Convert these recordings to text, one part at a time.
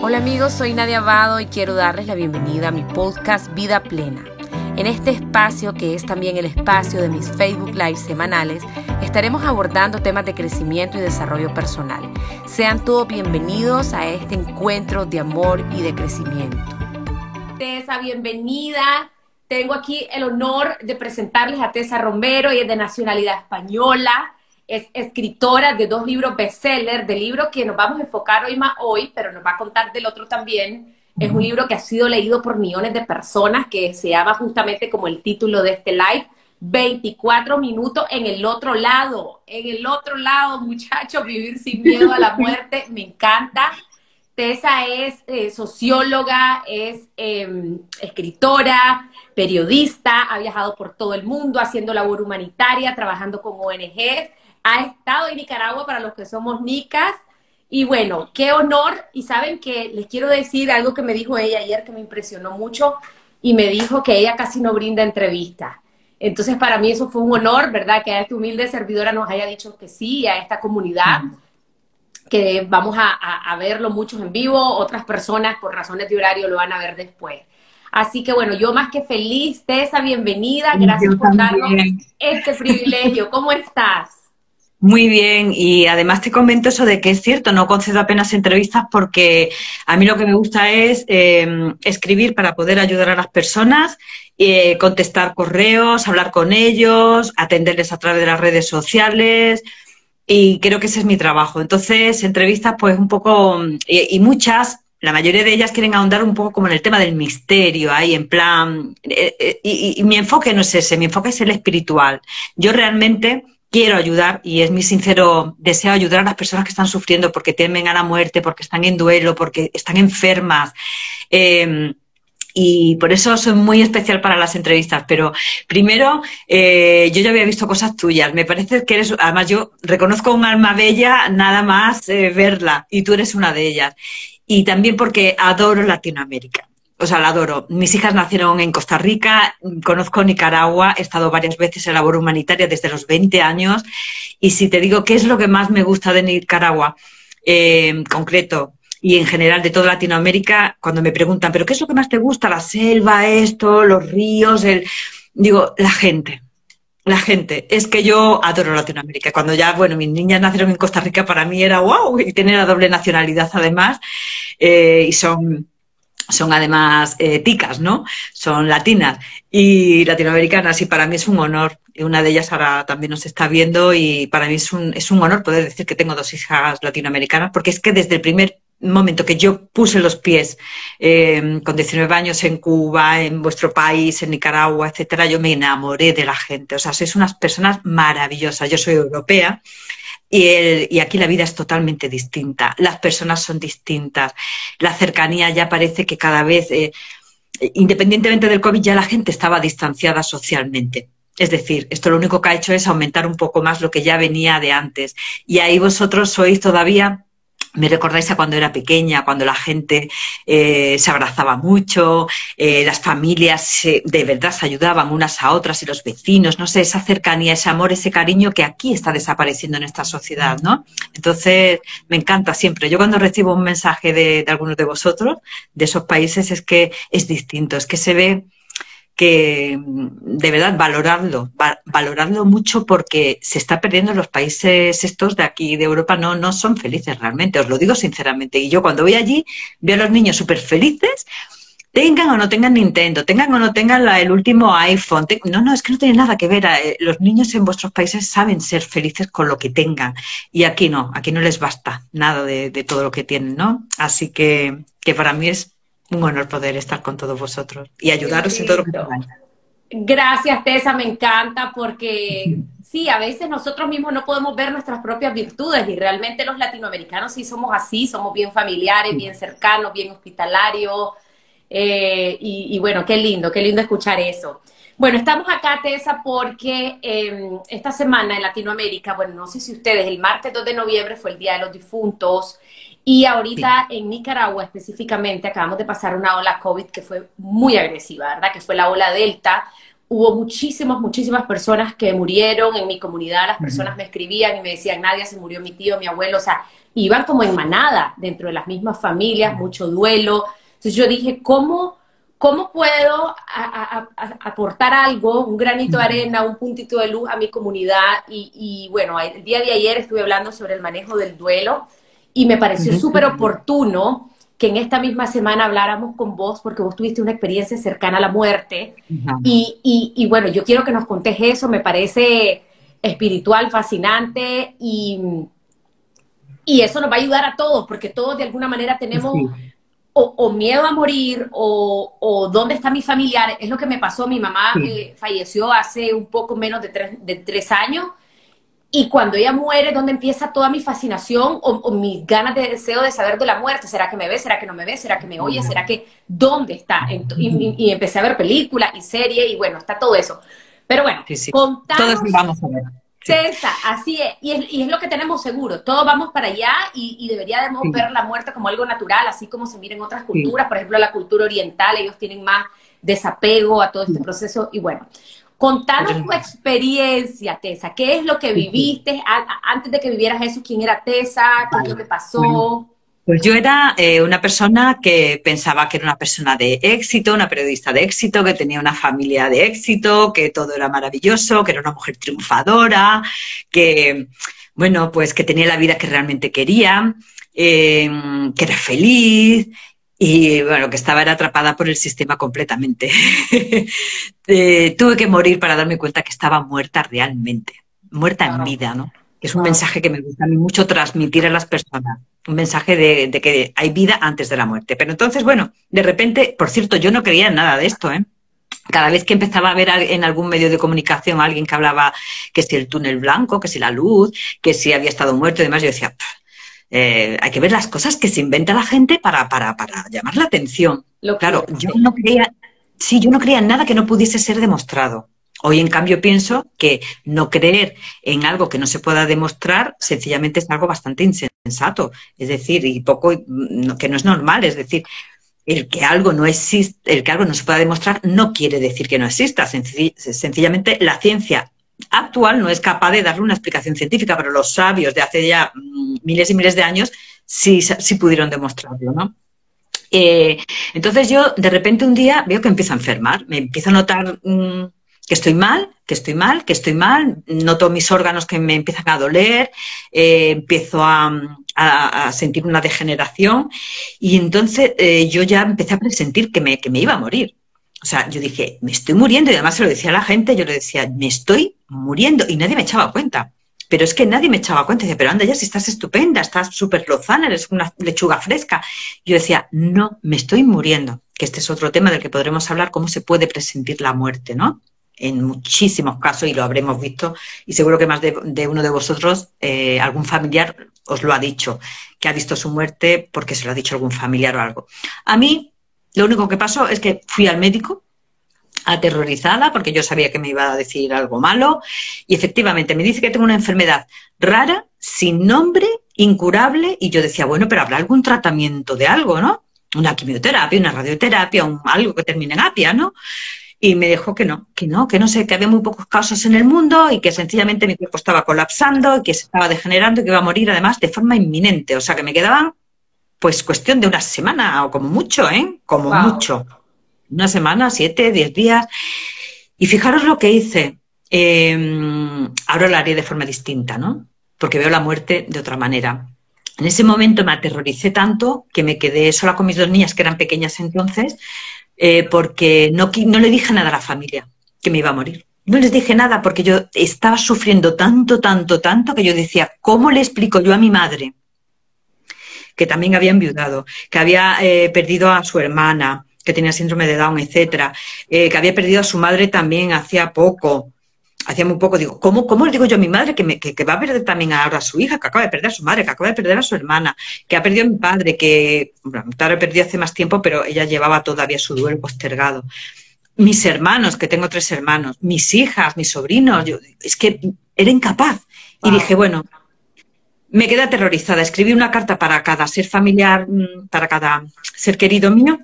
Hola amigos, soy Nadia Abado y quiero darles la bienvenida a mi podcast Vida Plena. En este espacio, que es también el espacio de mis Facebook Live semanales, estaremos abordando temas de crecimiento y desarrollo personal. Sean todos bienvenidos a este encuentro de amor y de crecimiento. Tessa, bienvenida. Tengo aquí el honor de presentarles a Tessa Romero, y es de nacionalidad española es escritora de dos libros bestseller, de libro que nos vamos a enfocar hoy más hoy, pero nos va a contar del otro también. Es un libro que ha sido leído por millones de personas, que se llama justamente como el título de este live, 24 minutos en el otro lado. En el otro lado, muchachos, vivir sin miedo a la muerte, me encanta. Tessa es eh, socióloga, es em, escritora, periodista, ha viajado por todo el mundo haciendo labor humanitaria, trabajando con ONGs ha estado en Nicaragua para los que somos nicas. Y bueno, qué honor. Y saben que les quiero decir algo que me dijo ella ayer que me impresionó mucho y me dijo que ella casi no brinda entrevistas. Entonces, para mí eso fue un honor, ¿verdad? Que a esta humilde servidora nos haya dicho que sí, a esta comunidad, que vamos a, verlo muchos en vivo, otras personas por razones de horario lo van a ver después. Así que bueno, yo más que feliz, Tessa, bienvenida, gracias por darnos este privilegio. ¿Cómo estás? Muy bien, y además te comento eso de que es cierto, no concedo apenas entrevistas porque a mí lo que me gusta es em, escribir para poder ayudar a las personas, eh, contestar correos, hablar con ellos, atenderles a través de las redes sociales y creo que ese es mi trabajo. Entonces, entrevistas pues un poco, y, muchas, la mayoría de ellas quieren ahondar un poco como en el tema del misterio, ahí en plan, eh, eh, y mi enfoque no es ese, mi enfoque es el espiritual. Yo realmente quiero ayudar y es mi sincero deseo ayudar a las personas que están sufriendo porque temen a la muerte, porque están en duelo, porque están enfermas. Em, y por eso soy muy especial para las entrevistas. Pero primero, eh, yo ya había visto cosas tuyas. Me parece que eres, además yo reconozco un alma bella nada más eh, verla y tú eres una de ellas. Y también porque adoro Latinoamérica o sea, la adoro. Mis hijas nacieron en Costa Rica, conozco Nicaragua, he estado varias veces en labor humanitaria desde los 20 años. Y si te digo qué es lo que más me gusta de Nicaragua, eh, en concreto, y en general de toda Latinoamérica, cuando me preguntan, ¿pero qué es lo que más te gusta? La selva, esto, los ríos, el... Digo, la gente. La gente. Es que yo adoro Latinoamérica. Cuando ya, bueno, mis niñas nacieron en Costa Rica, para mí era wow, y tener la doble nacionalidad además. Eh, y son son además eh, ticas, ¿no? Son latinas y latinoamericanas y para mí es un honor. Una de ellas ahora también nos está viendo y para mí es un, es un honor poder decir que tengo dos hijas latinoamericanas porque es que desde el primer momento que yo puse los pies eh, con 19 años en Cuba, en vuestro país, en Nicaragua, etcétera, yo me enamoré de la gente. O sea, sois unas personas maravillosas. Yo soy europea y, aquí la vida es totalmente distinta, las personas son distintas, la cercanía ya parece que cada vez, eh, independientemente del COVID, ya la gente estaba distanciada socialmente. Es decir, esto lo único que ha hecho es aumentar un poco más lo que ya venía de antes. Y ahí vosotros sois todavía me recordáis a cuando era pequeña, cuando la gente eh, se abrazaba mucho, eh, las familias de verdad se ayudaban unas a otras y los vecinos, no sé, esa cercanía, ese amor, ese cariño que aquí está desapareciendo en esta sociedad, ¿no? Entonces, me encanta siempre. Yo cuando recibo un mensaje de, de algunos de vosotros, de esos países, es que es distinto, es que se ve que de verdad valorarlo, valorarlo mucho porque se está perdiendo los países estos de aquí de Europa no, no son felices realmente, os lo digo sinceramente. Y yo cuando voy allí veo a los niños súper felices, tengan o no tengan Nintendo, tengan o no tengan el último iPhone. no, no, es que no tiene nada que ver. Eh, los niños en vuestros países saben ser felices con lo que tengan. Y aquí no, aquí no les basta nada de, de todo lo que tienen, ¿no? Así que, que para mí es un honor poder estar con todos vosotros y ayudaros en todo lo que. Gracias, Tessa, me encanta porque sí, a veces nosotros mismos no podemos ver nuestras propias virtudes y realmente los latinoamericanos sí somos así, somos bien familiares, bien cercanos, bien hospitalarios eh, y, bueno, qué lindo, qué lindo escuchar eso. Bueno, estamos acá, Tessa, porque em, esta semana en Latinoamérica, bueno, no sé si ustedes, el martes 2 de noviembre fue el Día de los Difuntos, y ahorita en Nicaragua específicamente acabamos de pasar una ola COVID que fue muy agresiva, ¿verdad? Que fue la ola Delta, hubo muchísimas, muchísimas personas que murieron en mi comunidad, las personas me escribían y me decían, Nadia, se murió mi tío, mi abuelo, o sea, iban como en manada dentro de las mismas familias, mucho duelo. Entonces yo dije, ¿cómo, cómo puedo aportar algo, un granito de arena, un puntito de luz a mi comunidad? Y, y, bueno, el día de ayer estuve hablando sobre el manejo del duelo y me pareció súper oportuno que en esta misma semana habláramos con vos porque vos tuviste una experiencia cercana a la muerte. y, y, bueno, yo quiero que nos contés eso, me parece espiritual, fascinante y, y eso nos va a ayudar a todos porque todos de alguna manera tenemos o, miedo a morir o, o, dónde está mi familiar. Es lo que me pasó, mi mamá eh, falleció hace un poco menos de tres, de tres años y cuando ella muere, ¿dónde empieza toda mi fascinación o, mis ganas de deseo de saber de la muerte? ¿Será que me ve? ¿Será que no me ve? ¿Será que me oye? ¿Será que dónde está? Y, empecé a ver películas y series y bueno, está todo eso. Pero bueno, sí, Todos vamos a ver. César, así es. Y, es. lo que tenemos seguro. Todos vamos para allá y, deberíamos ver la muerte como algo natural, así como se mira en otras culturas. Por ejemplo, la cultura oriental, ellos tienen más desapego a todo este proceso. Y bueno, Contanos tu experiencia, Tessa. ¿Qué es lo que viviste antes de que vivieras eso? ¿Quién era Tessa? ¿Qué es lo que pasó? Pues yo era eh, una persona que pensaba que era una persona de éxito, una periodista de éxito, que tenía una familia de éxito, que todo era maravilloso, que era una mujer triunfadora, que, bueno, pues que tenía la vida que realmente quería, eh, que era feliz, y bueno, que estaba era atrapada por el sistema completamente. Eh, tuve que morir para darme cuenta que estaba muerta realmente, muerta en vida, ¿no? Es un mensaje que me gusta a mí mucho transmitir a las personas, un mensaje de, que hay vida antes de la muerte. Pero entonces, bueno, de repente, por cierto, yo no creía en nada de esto, ¿eh? Cada vez que empezaba a ver en algún medio de comunicación a alguien que hablaba que si el túnel blanco, que si la luz, que si había estado muerto y demás, yo decía, eh, hay que ver las cosas que se inventa la gente para, para, para llamar la atención. claro, yo no creía, sí, yo no creía en nada que no pudiese ser demostrado. Hoy, en cambio, pienso que no creer en algo que no se pueda demostrar sencillamente es algo bastante insensato. Es decir, y poco que no es normal. Es decir, el que algo no existe, el que algo no se pueda demostrar no quiere decir que no exista. Sencillamente la ciencia actual no es capaz de darle una explicación científica, pero los sabios de hace ya mm, miles y miles de años sí, pudieron demostrarlo, ¿no? Eh, entonces yo de repente un día veo que empiezo a enfermar, me empiezo a notar mm, que estoy mal, que estoy mal, que estoy mal, noto mis órganos que me empiezan a doler, eh, empiezo a, sentir una degeneración y entonces eh, yo ya empecé a presentir que me, que me iba a morir. O sea, yo dije, me estoy muriendo y además se lo decía a la gente, yo le decía, me estoy muriendo y nadie me echaba cuenta. Pero es que nadie me echaba cuenta. Dice, pero anda ya, si estás estupenda, estás súper lozana, eres una lechuga fresca. Yo decía, no, me estoy muriendo. Que este es otro tema del que podremos hablar, cómo se puede presentir la muerte, ¿no? En muchísimos casos, y lo habremos visto, y seguro que más de, uno de vosotros, eh, algún familiar os lo ha dicho, que ha visto su muerte porque se lo ha dicho algún familiar o algo. A mí, lo único que pasó es que fui al médico aterrorizada porque yo sabía que me iba a decir algo malo y efectivamente me dice que tengo una enfermedad rara, sin nombre, incurable y yo decía, bueno, pero habrá algún tratamiento de algo, ¿no? Una quimioterapia, una radioterapia, un, algo que termine en apia, ¿no? Y me dijo que no, que no, que no sé, que había muy pocos casos en el mundo y que sencillamente mi cuerpo estaba colapsando, que se estaba degenerando y que iba a morir además de forma inminente. O sea, que me quedaban pues cuestión de una semana o como mucho, ¿eh? Como mucho. Una semana, siete, diez días. Y fijaros lo que hice. Em, ahora lo haré de forma distinta, ¿no? Porque veo la muerte de otra manera. En ese momento me aterroricé tanto que me quedé sola con mis dos niñas, que eran pequeñas entonces, eh, porque no, no le dije nada a la familia, que me iba a morir. No les dije nada porque yo estaba sufriendo tanto, tanto, tanto que yo decía, ¿cómo le explico yo a mi madre que también había enviudado, que había eh, perdido a su hermana, que tenía síndrome de Down, etcétera, eh, que había perdido a su madre también hacía poco, hacía muy poco. Digo, ¿cómo, cómo le digo yo a mi madre que, me, que, va a perder también ahora a su hija, que acaba de perder a su madre, que acaba de perder a su hermana, que ha perdido a mi padre, que bueno, mi padre perdió hace más tiempo, pero ella llevaba todavía su duelo postergado? Mis hermanos, que tengo tres hermanos, mis hijas, mis sobrinos, yo, es que era incapaz. Y dije, bueno, me quedé aterrorizada. Escribí una carta para cada ser familiar, mm, para cada ser querido mío,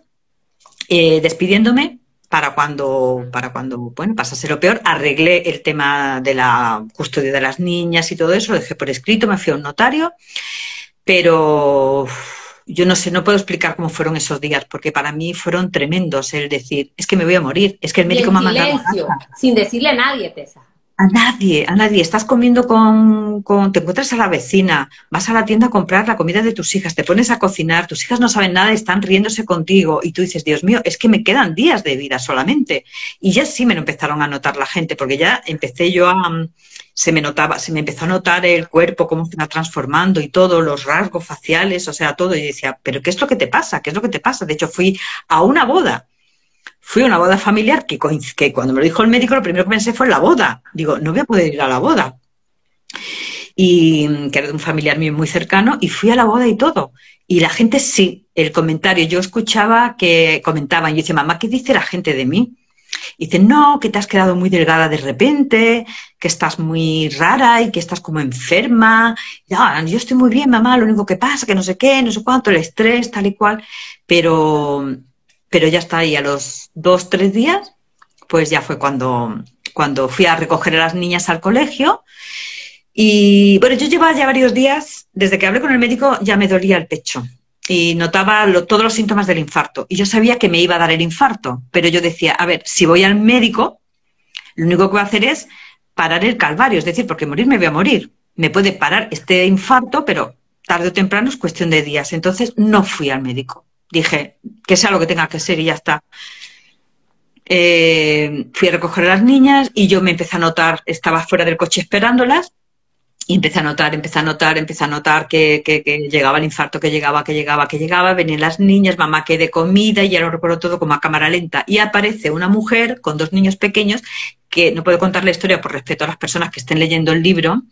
eh, despidiéndome para cuando, para cuando, bueno, pasase lo peor, arreglé el tema de la custodia de las niñas y todo eso, lo dejé por escrito, me fui a un notario, pero yo no sé, no puedo explicar cómo fueron esos días, porque para mí fueron tremendos el decir, es que me voy a morir, es que el médico me ha mandado. Sin decirle a nadie, Tessa. A nadie, a nadie. Estás comiendo con, con, Te encuentras a la vecina, vas a la tienda a comprar la comida de tus hijas, te pones a cocinar, tus hijas no saben nada están riéndose contigo. Y tú dices, Dios mío, es que me quedan días de vida solamente. Y ya sí me lo empezaron a notar la gente, porque ya empecé yo a. Se me notaba, se me empezó a notar el cuerpo, cómo se va transformando y todo, los rasgos faciales, o sea, todo. Y decía, ¿pero qué es lo que te pasa? ¿Qué es lo que te pasa? De hecho, fui a una boda fui a una boda familiar que, que cuando me lo dijo el médico, lo primero que pensé fue la boda. Digo, no voy a poder ir a la boda. Y que era de un familiar mío muy cercano, y fui a la boda y todo. Y la gente sí, el comentario, yo escuchaba que comentaban, y yo decía, mamá, ¿qué dice la gente de mí? Y dicen, no, que te has quedado muy delgada de repente, que estás muy rara y que estás como enferma. Yo estoy muy bien, mamá, lo único que pasa, que no sé qué, no sé cuánto, el estrés, tal y cual. Pero pero ya está ahí a los dos, tres días, pues ya fue cuando, cuando fui a recoger a las niñas al colegio. Y bueno, yo llevaba ya varios días, desde que hablé con el médico ya me dolía el pecho y notaba todos los síntomas del infarto. Y yo sabía que me iba a dar el infarto, pero yo decía, a ver, si voy al médico, lo único que voy a hacer es parar el calvario, es decir, porque morir me voy a morir. Me puede parar este infarto, pero tarde o temprano es cuestión de días. Entonces no fui al médico dije que sea lo que tenga que ser y ya está. Eh, fui a recoger a las niñas y yo me empecé a notar, estaba fuera del coche esperándolas y empecé a notar, empecé a notar, empecé a notar que, llegaba el infarto, que llegaba, que llegaba, que llegaba, venían las niñas, mamá que de comida y ya lo recuerdo todo como a cámara lenta. Y aparece una mujer con dos niños pequeños que no puedo contar la historia por respeto a las personas que estén leyendo el libro,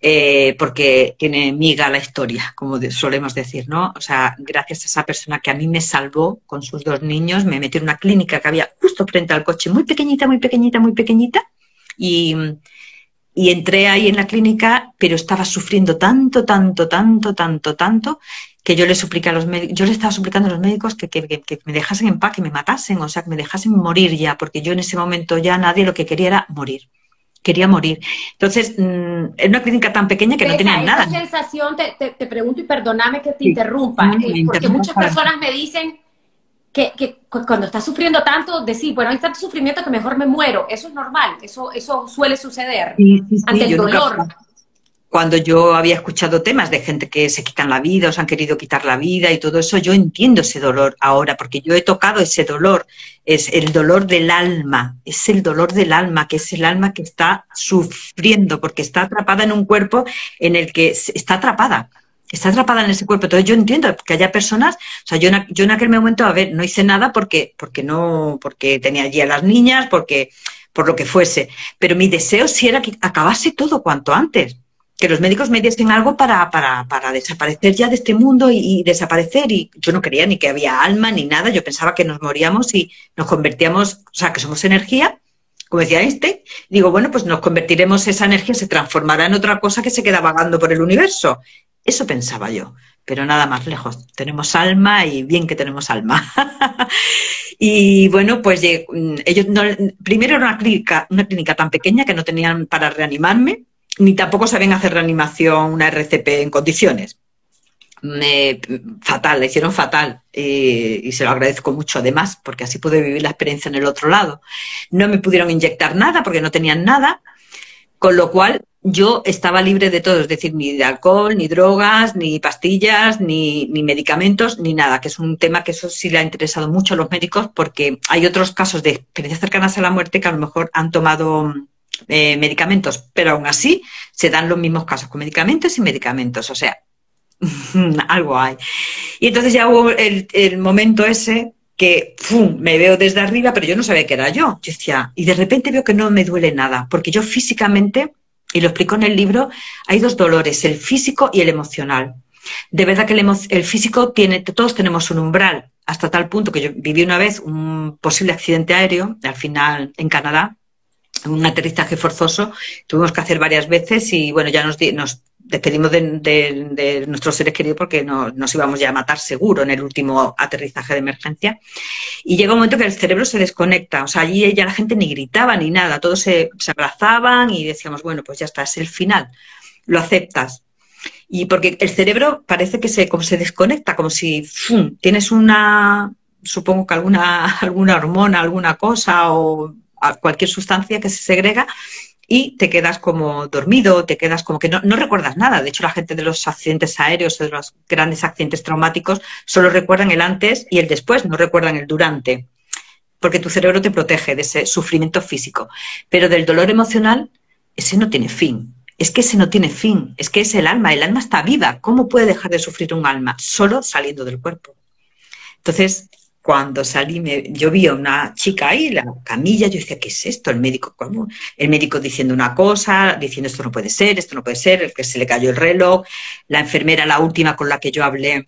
eh, porque tiene miga la historia, como solemos decir, ¿no? O sea, gracias a esa persona que a mí me salvó con sus dos niños, me metió en una clínica que había justo frente al coche, muy pequeñita, muy pequeñita, muy pequeñita, y y entré ahí en la clínica, pero estaba sufriendo tanto, tanto, tanto, tanto, tanto, que yo le supliqué a los médicos, yo le estaba suplicando a los médicos que, que, que, me dejasen en paz, que me matasen, o sea, que me dejasen morir ya, porque yo en ese momento ya nadie lo que quería era morir. Quería morir. Entonces, en mm, una clínica tan pequeña que no tenía nada. sensación, te, te, te, pregunto y perdóname que te interrumpa, eh, porque muchas personas me dicen, que, cuando estás sufriendo tanto, decir, bueno, hay tanto sufrimiento que mejor me muero. Eso es normal, eso, eso suele suceder ante el dolor. cuando yo había escuchado temas de gente que se quitan la vida o se han querido quitar la vida y todo eso, yo entiendo ese dolor ahora, porque yo he tocado ese dolor. Es el dolor del alma, es el dolor del alma, que es el alma que está sufriendo, porque está atrapada en un cuerpo en el que está atrapada está atrapada en ese cuerpo. Entonces yo entiendo que haya personas, o sea, yo, en aquel momento, a ver, no hice nada porque, porque no, porque tenía allí a las niñas, porque, por lo que fuese. Pero mi deseo sí era que acabase todo cuanto antes. Que los médicos me diesen algo para, para, para desaparecer ya de este mundo y, desaparecer. Y yo no creía ni que había alma ni nada. Yo pensaba que nos moríamos y nos convertíamos, o sea, que somos energía como decía Einstein, digo, bueno, pues nos convertiremos, esa energía se transformará en otra cosa que se queda vagando por el universo. Eso pensaba yo, pero nada más lejos. Tenemos alma y bien que tenemos alma. y bueno, pues mm, ellos no, primero era una clínica, una clínica tan pequeña que no tenían para reanimarme, ni tampoco sabían hacer reanimación, una RCP en condiciones. Fatal, le hicieron fatal y, se lo agradezco mucho además porque así pude vivir la experiencia en el otro lado. No me pudieron inyectar nada porque no tenían nada, con lo cual yo estaba libre de todo, es decir, ni de alcohol, ni drogas, ni pastillas, ni, medicamentos, ni nada, que es un tema que eso sí le ha interesado mucho a los médicos porque hay otros casos de experiencias cercanas a la muerte que a lo mejor han tomado eh, medicamentos, pero aún así se dan los mismos casos con medicamentos y medicamentos, o sea, algo hay. Y entonces ya hubo el, el momento ese que me veo desde arriba, pero yo no sabía que era yo. Yo decía, y de repente veo que no me duele nada, porque yo físicamente y lo explico en el libro, hay dos dolores, el físico y el emocional. De verdad que el, físico tiene, todos tenemos un umbral, hasta tal punto que yo viví una vez un posible accidente aéreo, al final en Canadá, un aterrizaje forzoso, tuvimos que hacer varias veces y bueno, ya nos, nos despedimos de, nuestros seres queridos porque nos íbamos ya a matar seguro en el último aterrizaje de emergencia. Y llega un momento que el cerebro se desconecta, o sea, allí ya la gente ni gritaba ni nada, todos se, abrazaban y decíamos, bueno, pues ya está, es el final, lo aceptas. Y porque el cerebro parece que se, como se desconecta, como si tienes una, supongo que alguna, alguna hormona, alguna cosa o cualquier sustancia que se segrega y te quedas como dormido, te quedas como que no, recuerdas nada. De hecho, la gente de los accidentes aéreos o de los grandes accidentes traumáticos solo recuerdan el antes y el después, no recuerdan el durante, porque tu cerebro te protege de ese sufrimiento físico. Pero del dolor emocional, ese no tiene fin. Es que ese no tiene fin, es que es el alma, el alma está viva. ¿Cómo puede dejar de sufrir un alma? Solo saliendo del cuerpo. Entonces, cuando salí, me, yo vi a una chica ahí, la camilla, yo decía, ¿qué es esto? El médico, ¿cómo? El médico diciendo una cosa, diciendo esto no puede ser, esto no puede ser, el que se le cayó el reloj, la enfermera, la última con la que yo hablé,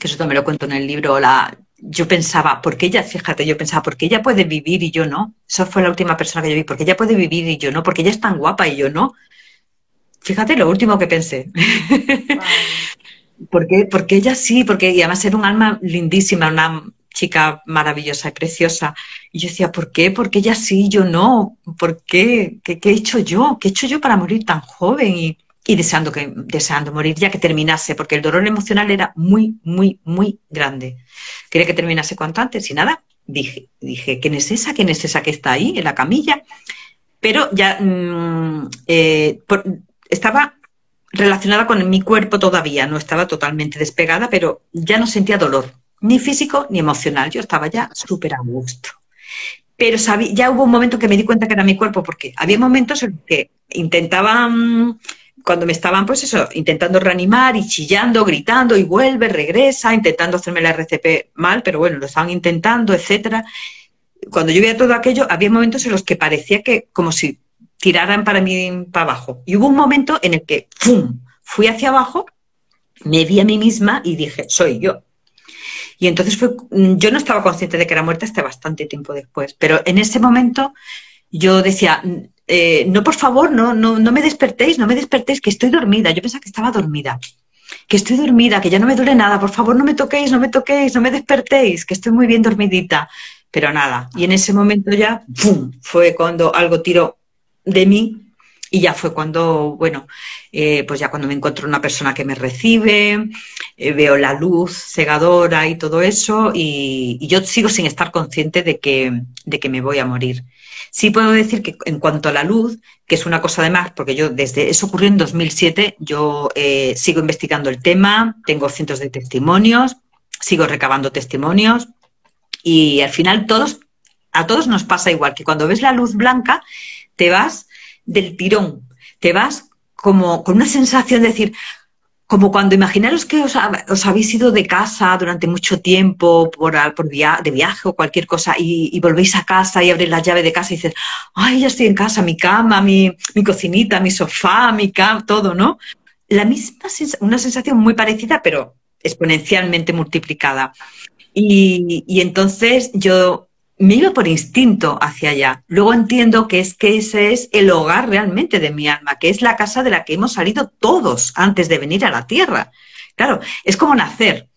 que eso también lo cuento en el libro, la, yo pensaba, ¿por qué ella, fíjate, yo pensaba, ¿por qué ella puede vivir y yo no? Esa fue la última persona que yo vi, ¿por qué ella puede vivir y yo no? Porque ella es tan guapa y yo no. Fíjate lo último que pensé. porque, porque ella sí, porque y además era un alma lindísima, una chica maravillosa y preciosa. Y yo decía, ¿por qué? Porque ella sí, yo no. ¿Por qué? ¿Qué, he hecho yo? ¿Qué he hecho yo para morir tan joven y, deseando, que, deseando morir ya que terminase? Porque el dolor emocional era muy, muy, muy grande. Quería que terminase cuanto antes y nada. Dije, dije, ¿quién es esa? ¿Quién es esa que está ahí en la camilla? Pero ya mm, eh, estaba relacionada con mi cuerpo todavía, no estaba totalmente despegada, pero ya no sentía dolor ni físico ni emocional. Yo estaba ya súper a gusto. Pero ya hubo un momento que me di cuenta que era mi cuerpo, porque había momentos en que intentaban, cuando me estaban, pues eso, intentando reanimar y chillando, gritando y vuelve, regresa, intentando hacerme la RCP mal, pero bueno, lo estaban intentando, etcétera. Cuando yo veía todo aquello, había momentos en los que parecía que como si tiraran para mí para abajo. Y hubo un momento en el que ¡pum! fui hacia abajo, me vi a mí misma y dije, soy yo. Y entonces fue, mm, yo no estaba consciente de que era muerta hasta bastante tiempo después, pero en ese momento yo decía, mm, eh, no, por favor, no, no, no me despertéis, no me despertéis, que estoy dormida. Yo pensaba que estaba dormida, que estoy dormida, que ya no me duele nada, por favor, no me toquéis, no me toquéis, no me despertéis, que estoy muy bien dormidita. Pero nada, y en ese momento ya, ¡pum!, fue cuando algo tiró de mí y ya fue cuando, bueno, eh, pues ya cuando me encuentro una persona que me recibe, eh, veo la luz cegadora y todo eso, y, yo sigo sin estar consciente de que, de que me voy a morir. Sí puedo decir que en cuanto a la luz, que es una cosa además, porque yo desde eso ocurrió en 2007, yo eh, sigo investigando el tema, tengo cientos de testimonios, sigo recabando testimonios y al final todos, a todos nos pasa igual, que cuando ves la luz blanca, te vas del tirón. Te vas como con una sensación de decir, como cuando imaginaros que os, habéis ido de casa durante mucho tiempo por, por de viaje o cualquier cosa y, volvéis a casa y abrís la llave de casa y dices, ay, ya estoy en casa, mi cama, mi, mi cocinita, mi sofá, mi cama, todo, ¿no? La misma, una sensación muy parecida, pero exponencialmente multiplicada. Y, y entonces yo me iba por instinto hacia allá. Luego entiendo que es que ese es el hogar realmente de mi alma, que es la casa de la que hemos salido todos antes de venir a la tierra. Claro, es como nacer.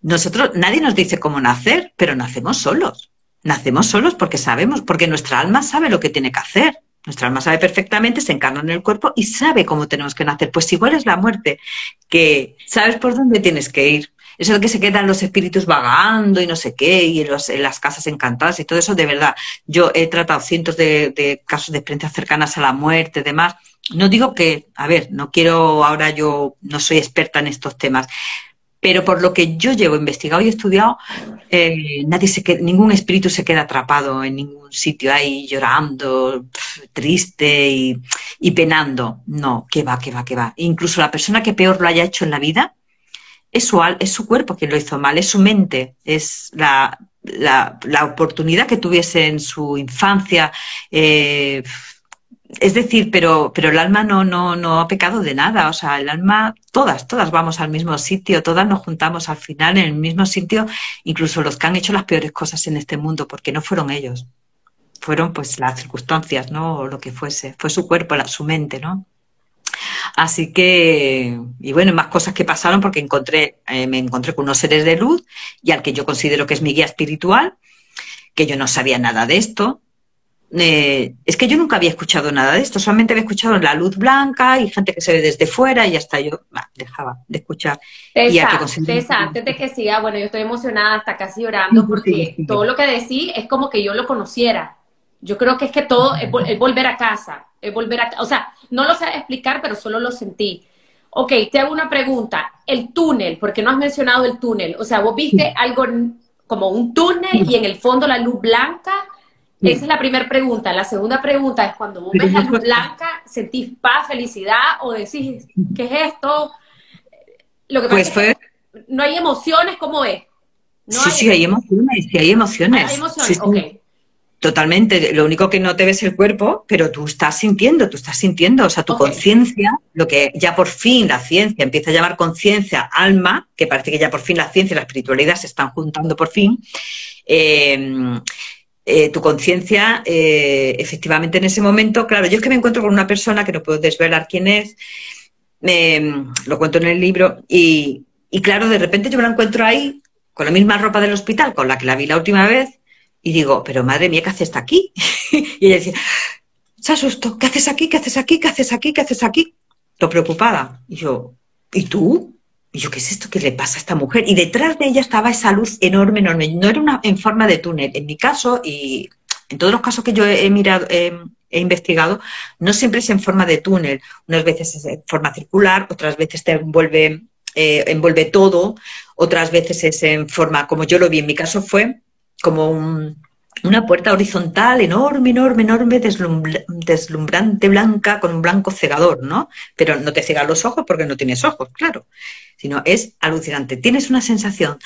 Nosotros, nadie nos dice cómo nacer, pero nacemos solos. Nacemos solos porque sabemos, porque nuestra alma sabe lo que tiene que hacer. Nuestra alma sabe perfectamente, se encarna en el cuerpo y sabe cómo tenemos que nacer. Pues igual es la muerte, que sabes por dónde tienes que ir, eso de que se quedan los espíritus vagando y no sé qué, y en, las casas encantadas y todo eso, de verdad, yo he tratado cientos de, casos de experiencias cercanas a la muerte, demás. No digo que, a ver, no quiero, ahora yo no soy experta en estos temas, pero por lo que yo llevo investigado y estudiado, eh, nadie se ningún espíritu se queda atrapado en ningún sitio ahí llorando, triste y, penando. No, que va, que va, que va. Incluso la persona que peor lo haya hecho en la vida, es su, es su cuerpo quien lo hizo mal, es su mente, es la, oportunidad que tuviese en su infancia. Eh, es decir, pero, pero el alma no, no, no ha pecado de nada. O sea, el alma, todas, todas vamos al mismo sitio, todas nos juntamos al final en el mismo sitio, incluso los que han hecho las peores cosas en este mundo, porque no fueron ellos fueron pues las circunstancias, ¿no? O lo que fuese. Fue su cuerpo, la, su mente, ¿no? Así que, y bueno, más cosas que pasaron porque encontré, eh, me encontré con unos seres de luz y al que yo considero que es mi guía espiritual, que yo no sabía nada de esto. Eh, es que yo nunca había escuchado nada de esto, solamente había escuchado la luz blanca y gente que se ve desde fuera y hasta yo dejaba de escuchar. Tessa, Tessa, antes de que siga, bueno, yo estoy emocionada hasta casi llorando porque todo lo que decís es como que yo lo conociera. Yo creo que es que todo es, volver a casa, es volver a, o sea, no lo sé explicar, pero solo lo sentí. Ok, te hago una pregunta. El túnel, porque no has mencionado el túnel. O sea, vos viste algo como un túnel y en el fondo la luz blanca. Esa es la primera pregunta. La segunda pregunta es cuando vos ves la luz blanca, ¿sentís paz, felicidad o decís, ¿qué es esto? Lo que pues fue... no hay emociones, ¿cómo es? sí, sí, hay emociones, sí hay emociones. Hay emociones, ok. Totalmente, lo único que no te ves el cuerpo, pero tú estás sintiendo, tú estás sintiendo, o sea, tu conciencia, lo que ya por fin la ciencia empieza a llamar conciencia, alma, que parece que ya por fin la ciencia y la espiritualidad se están juntando por fin, em, eh, tu conciencia, eh, efectivamente en ese momento, claro, yo es que me encuentro con una persona que no puedo desvelar quién es, lo cuento en el libro, y, y claro, de repente yo me la encuentro ahí con la misma ropa del hospital con la que la vi la última vez, y digo, pero madre mía, ¿qué haces aquí? y ella decía, se asustó, ¿qué haces aquí? ¿Qué haces aquí? ¿Qué haces aquí? ¿Qué haces aquí? Todo preocupada. Y yo, ¿y tú? Y yo, ¿qué es esto que le pasa a esta mujer? Y detrás de ella estaba esa luz enorme, enorme. No era una en forma de túnel. En mi caso, y en todos los casos que yo he mirado, he investigado, no siempre es en forma de túnel. Unas veces es en forma circular, otras veces te envuelve, eh, envuelve todo, otras veces es en forma, como yo lo vi, en mi caso fue como una puerta horizontal enorme, enorme, enorme, deslumbrante, blanca, con un blanco cegador, ¿no? Pero no te cega los ojos porque no tienes ojos, claro, sino es alucinante. Tienes una sensación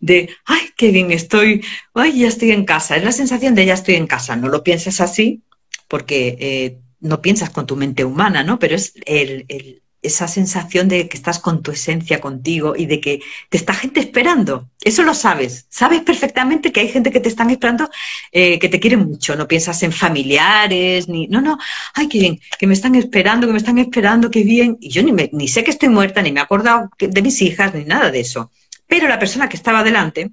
de, ay, qué bien estoy, ay, ya estoy en casa. Es la sensación de ya estoy en casa. No lo piensas así porque eh, no piensas con tu mente humana, ¿no? Pero es el, esa sensación de que estás con tu esencia contigo y de que te está gente esperando. Eso lo sabes. Sabes perfectamente que hay gente que te están esperando, eh, que te quiere mucho. No piensas en familiares, ni. No, no. Ay, qué bien, que me están esperando, que me están esperando, qué bien. Y yo ni, ni sé que estoy muerta, ni me he acordado de mis hijas, ni nada de eso. Pero la persona que estaba delante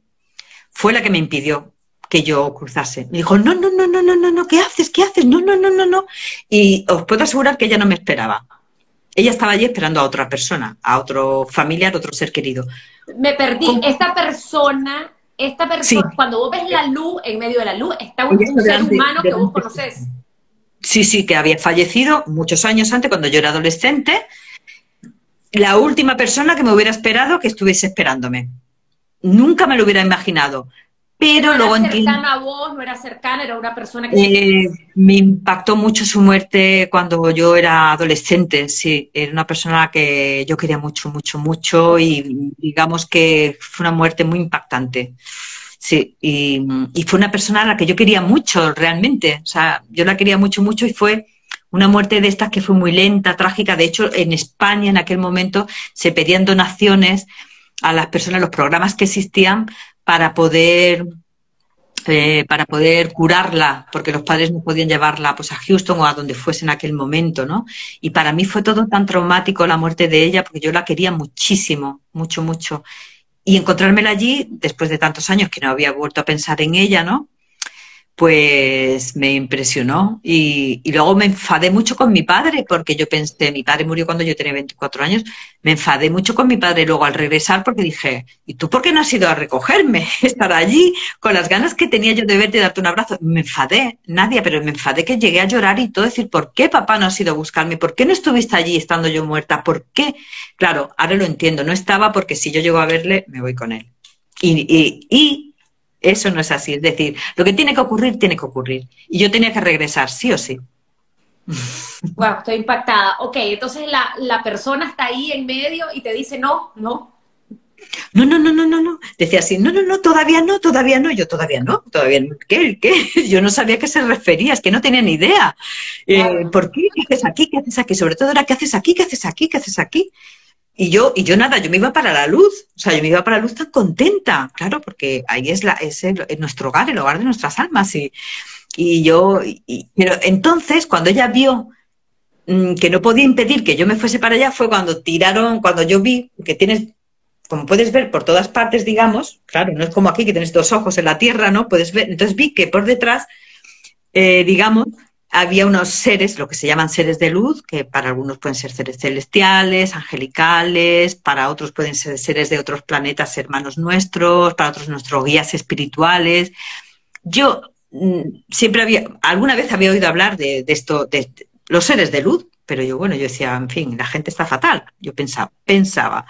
fue la que me impidió que yo cruzase. Me dijo, no, no, no, no, no, no, no, ¿qué haces? ¿Qué haces? No, no, no, no, no. Y os puedo asegurar que ella no me esperaba ella estaba allí esperando a otra persona, a otro familiar, otro ser querido. Me perdí. Esta persona, esta persona, cuando vos ves la luz en medio de la luz, está un, ser humano que vos conoces. Sí, sí, que había fallecido muchos años antes, cuando yo era adolescente. La última persona que me hubiera esperado que estuviese esperándome. Nunca me lo hubiera imaginado. Pero luego era cercana a vos, no era cercana, era una persona que... Eh, me impactó mucho su muerte cuando yo era adolescente, sí. Era una persona que yo quería mucho, mucho, mucho y digamos que fue una muerte muy impactante. Sí, y, y fue una persona a la que yo quería mucho, realmente. O sea, yo la quería mucho, mucho y fue una muerte de estas que fue muy lenta, trágica. De hecho, en España en aquel momento se pedían donaciones a las personas, los programas que existían para poder eh, para poder curarla, porque los padres no podían llevarla pues, a Houston o a donde fuese en aquel momento, ¿no? Y para mí fue todo tan traumático la muerte de ella, porque yo la quería muchísimo, mucho, mucho. Y encontrármela allí, después de tantos años que no había vuelto a pensar en ella, ¿no? Pues me impresionó y, luego me enfadé mucho con mi padre porque yo pensé, mi padre murió cuando yo tenía 24 años, me enfadé mucho con mi padre luego al regresar porque dije, ¿y tú por qué no has ido a recogerme? Estar allí con las ganas que tenía yo de verte y darte un abrazo. Me enfadé, nadie, pero me enfadé que llegué a llorar y todo decir, ¿por qué papá no has ido a buscarme? ¿Por qué no estuviste allí estando yo muerta? ¿Por qué? Claro, ahora lo entiendo, no estaba porque si yo llego a verle, me voy con él. y, y eso no es así. Es decir, lo que tiene que ocurrir, tiene que ocurrir. Y yo tenía que regresar, sí o sí. Wow, estoy impactada. Ok, entonces la, persona está ahí en medio y te dice no, no. No, no, no, no, no, no. Decía así, no, no, no, todavía no, todavía no. Yo todavía no, todavía no. ¿Qué? ¿Qué? Yo no sabía a qué se refería, es que no tenía ni idea. Eh, ¿Por qué? ¿Qué haces aquí? ¿Qué haces aquí? Sobre todo era, ¿qué haces aquí? ¿Qué haces aquí? ¿Qué haces aquí? Y yo, y yo nada, yo me iba para la luz, o sea, yo me iba para la luz tan contenta, claro, porque ahí es, la, es nuestro hogar, el hogar de nuestras almas. Y, y yo, pero entonces, cuando ella vio mm, que no podía impedir que yo me fuese para allá, fue cuando tiraron, cuando yo vi que tienes, como puedes ver por todas partes, digamos, claro, no es como aquí que tienes dos ojos en la tierra, ¿no? Puedes ver, entonces vi que por detrás, eh, digamos, había unos seres, lo que se llaman seres de luz, que para algunos pueden ser seres celestiales, angelicales, para otros pueden ser seres de otros planetas hermanos nuestros, para otros nuestros guías espirituales. Yo mm, siempre había, alguna vez había oído hablar de, esto, de, los seres de luz, pero yo, bueno, yo decía, en fin, la gente está fatal. Yo pensaba, pensaba.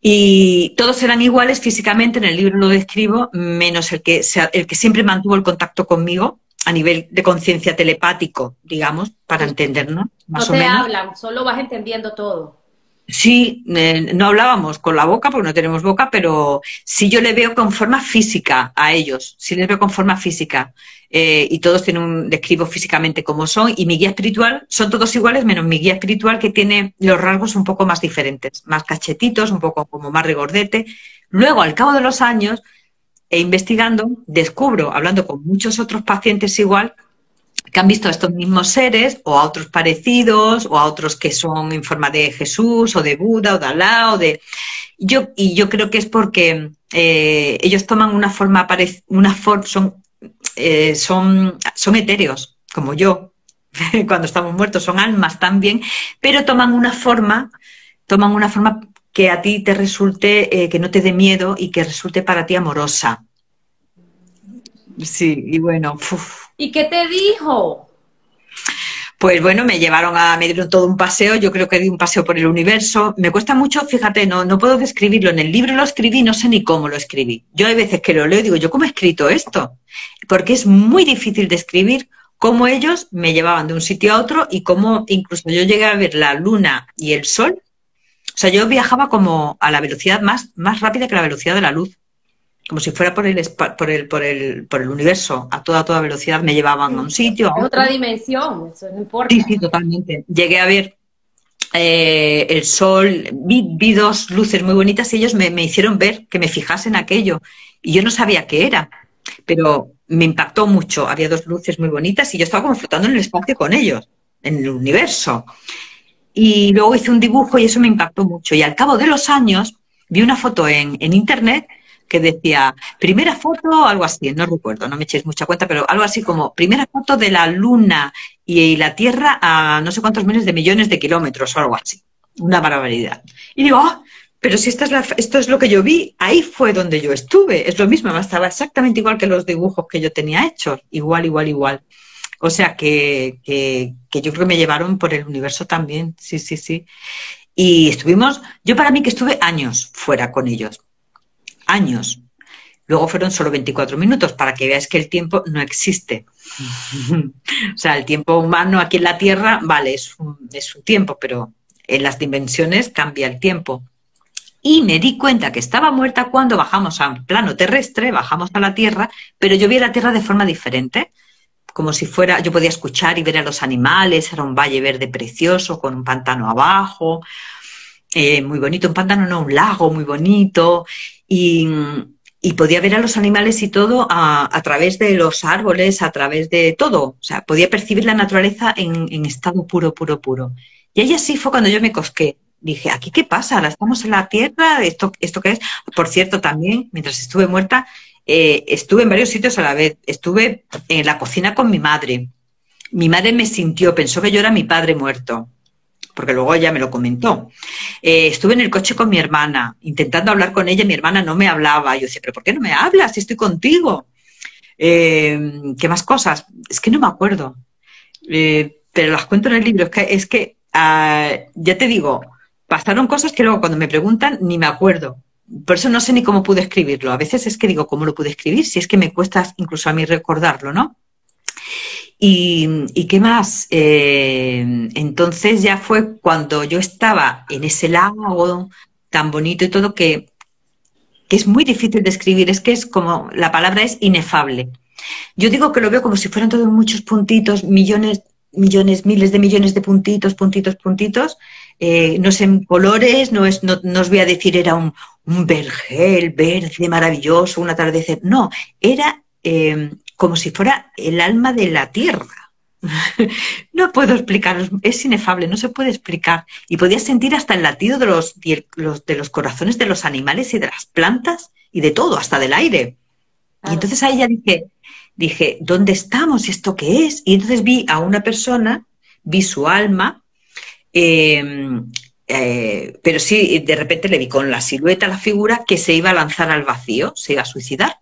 Y todos eran iguales físicamente, en el libro lo describo, menos el que, el que siempre mantuvo el contacto conmigo, a nivel de conciencia telepático, digamos, para entendernos, más no o menos. hablan, solo vas entendiendo todo. Sí, no hablábamos con la boca porque no tenemos boca, pero sí yo le veo con forma física a ellos, sí les veo con forma física. Eh, y todos tienen un, describo físicamente cómo son, y mi guía espiritual son todos iguales, menos mi guía espiritual que tiene los rasgos un poco más diferentes, más cachetitos, un poco como más regordete. Luego, al cabo de los años, e investigando, descubro, hablando con muchos otros pacientes igual, que han visto a estos mismos seres o a otros parecidos o a otros que son en forma de Jesús o de Buda o de Alá o de... Yo, y yo creo que es porque eh, ellos toman una forma, una son, eh, son, son etéreos, como yo, cuando estamos muertos, son almas también, pero toman una forma, toman una forma que a ti te resulte, eh, que no te dé miedo y que resulte para ti amorosa. Sí, y bueno. ¿Y qué te dijo? Pues bueno, me llevaron a, me dieron todo un paseo, yo creo que di un paseo por el universo. Me cuesta mucho, fíjate, no, no puedo describirlo. En el libro lo escribí, no sé ni cómo lo escribí. Yo hay veces que lo leo y digo, ¿yo cómo he escrito esto? Porque es muy difícil de escribir cómo ellos me llevaban de un sitio a otro y cómo incluso yo llegué a ver la luna y el sol o sea, yo viajaba como a la velocidad más, más rápida que la velocidad de la luz. Como si fuera por el, por el, por el, por el universo, a toda, toda velocidad me llevaban a un sitio. A otra dimensión, eso no importa. Sí, sí, totalmente. Llegué a ver eh, el sol, vi, dos luces muy bonitas y ellos me, me, hicieron ver que me fijase en aquello. Y yo no sabía qué era, pero me impactó mucho. Había dos luces muy bonitas y yo estaba como flotando en el espacio con ellos, en el universo. Y luego hice un dibujo y eso me impactó mucho. Y al cabo de los años vi una foto en, internet que decía, primera foto, algo así, no recuerdo, no me echéis mucha cuenta, pero algo así como, primera foto de la Luna y la Tierra a no sé cuántos miles de millones de kilómetros o algo así. Una barbaridad. Y digo, ah, pero si esta es la, esto es lo que yo vi, ahí fue donde yo estuve. Es lo mismo, estaba exactamente igual que los dibujos que yo tenía hechos. Igual, igual, igual. O sea que, yo creo que me llevaron por el universo también, sí, sí, sí. Y estuvimos, yo para mí que estuve años fuera con ellos, años. Luego fueron solo 24 minutos para que veáis que el tiempo no existe. o sea, el tiempo humano aquí en la Tierra, vale, es un, es un tiempo, pero en las dimensiones cambia el tiempo. Y me di cuenta que estaba muerta cuando bajamos a un plano terrestre, bajamos a la Tierra, pero yo vi la Tierra de forma diferente como si fuera, yo podía escuchar y ver a los animales, era un valle verde precioso con un pantano abajo, eh, muy bonito, un pantano no, un lago muy bonito, y, podía ver a los animales y todo a, través de los árboles, a través de todo, o sea, podía percibir la naturaleza en, estado puro, puro, puro. Y ahí así fue cuando yo me cosqué. Dije, ¿aquí qué pasa? ¿Ahora estamos en la Tierra? ¿Esto, ¿Esto qué es? Por cierto, también, mientras estuve muerta, eh, estuve en varios sitios a la vez. Estuve en la cocina con mi madre. Mi madre me sintió, pensó que yo era mi padre muerto, porque luego ella me lo comentó. Eh, estuve en el coche con mi hermana, intentando hablar con ella, mi hermana no me hablaba. Yo decía, ¿pero por qué no me hablas si estoy contigo? Eh, ¿Qué más cosas? Es que no me acuerdo. pero las cuento en el libro. Es que, es ah, ya te digo, pasaron cosas que luego cuando me preguntan ni me acuerdo por eso no sé ni cómo pude escribirlo. A veces es que digo, ¿cómo lo pude escribir? Si es que me cuesta incluso a mí recordarlo, ¿no? Y, qué más? Eh, entonces ya fue cuando yo estaba en ese lago tan bonito y todo que, que es muy difícil de escribir. Es que es como, la palabra es inefable. Yo digo que lo veo como si fueran todos muchos puntitos, millones, millones, miles de millones de puntitos, puntitos, puntitos, eh, no sé en colores, no, es, no, os voy a decir era un, un vergel verde maravilloso, un atardecer, no, era eh, como si fuera el alma de la tierra. no puedo explicar, es inefable, no se puede explicar. Y podía sentir hasta el latido de los, de los corazones de los animales y de las plantas y de todo, hasta del aire. Y entonces ahí ya dije, dije, ¿dónde estamos? ¿Esto qué es? Y entonces vi a una persona, vi su alma, em, eh, pero sí, de repente le vi con la silueta, la figura, que se iba a lanzar al vacío, se iba a suicidar.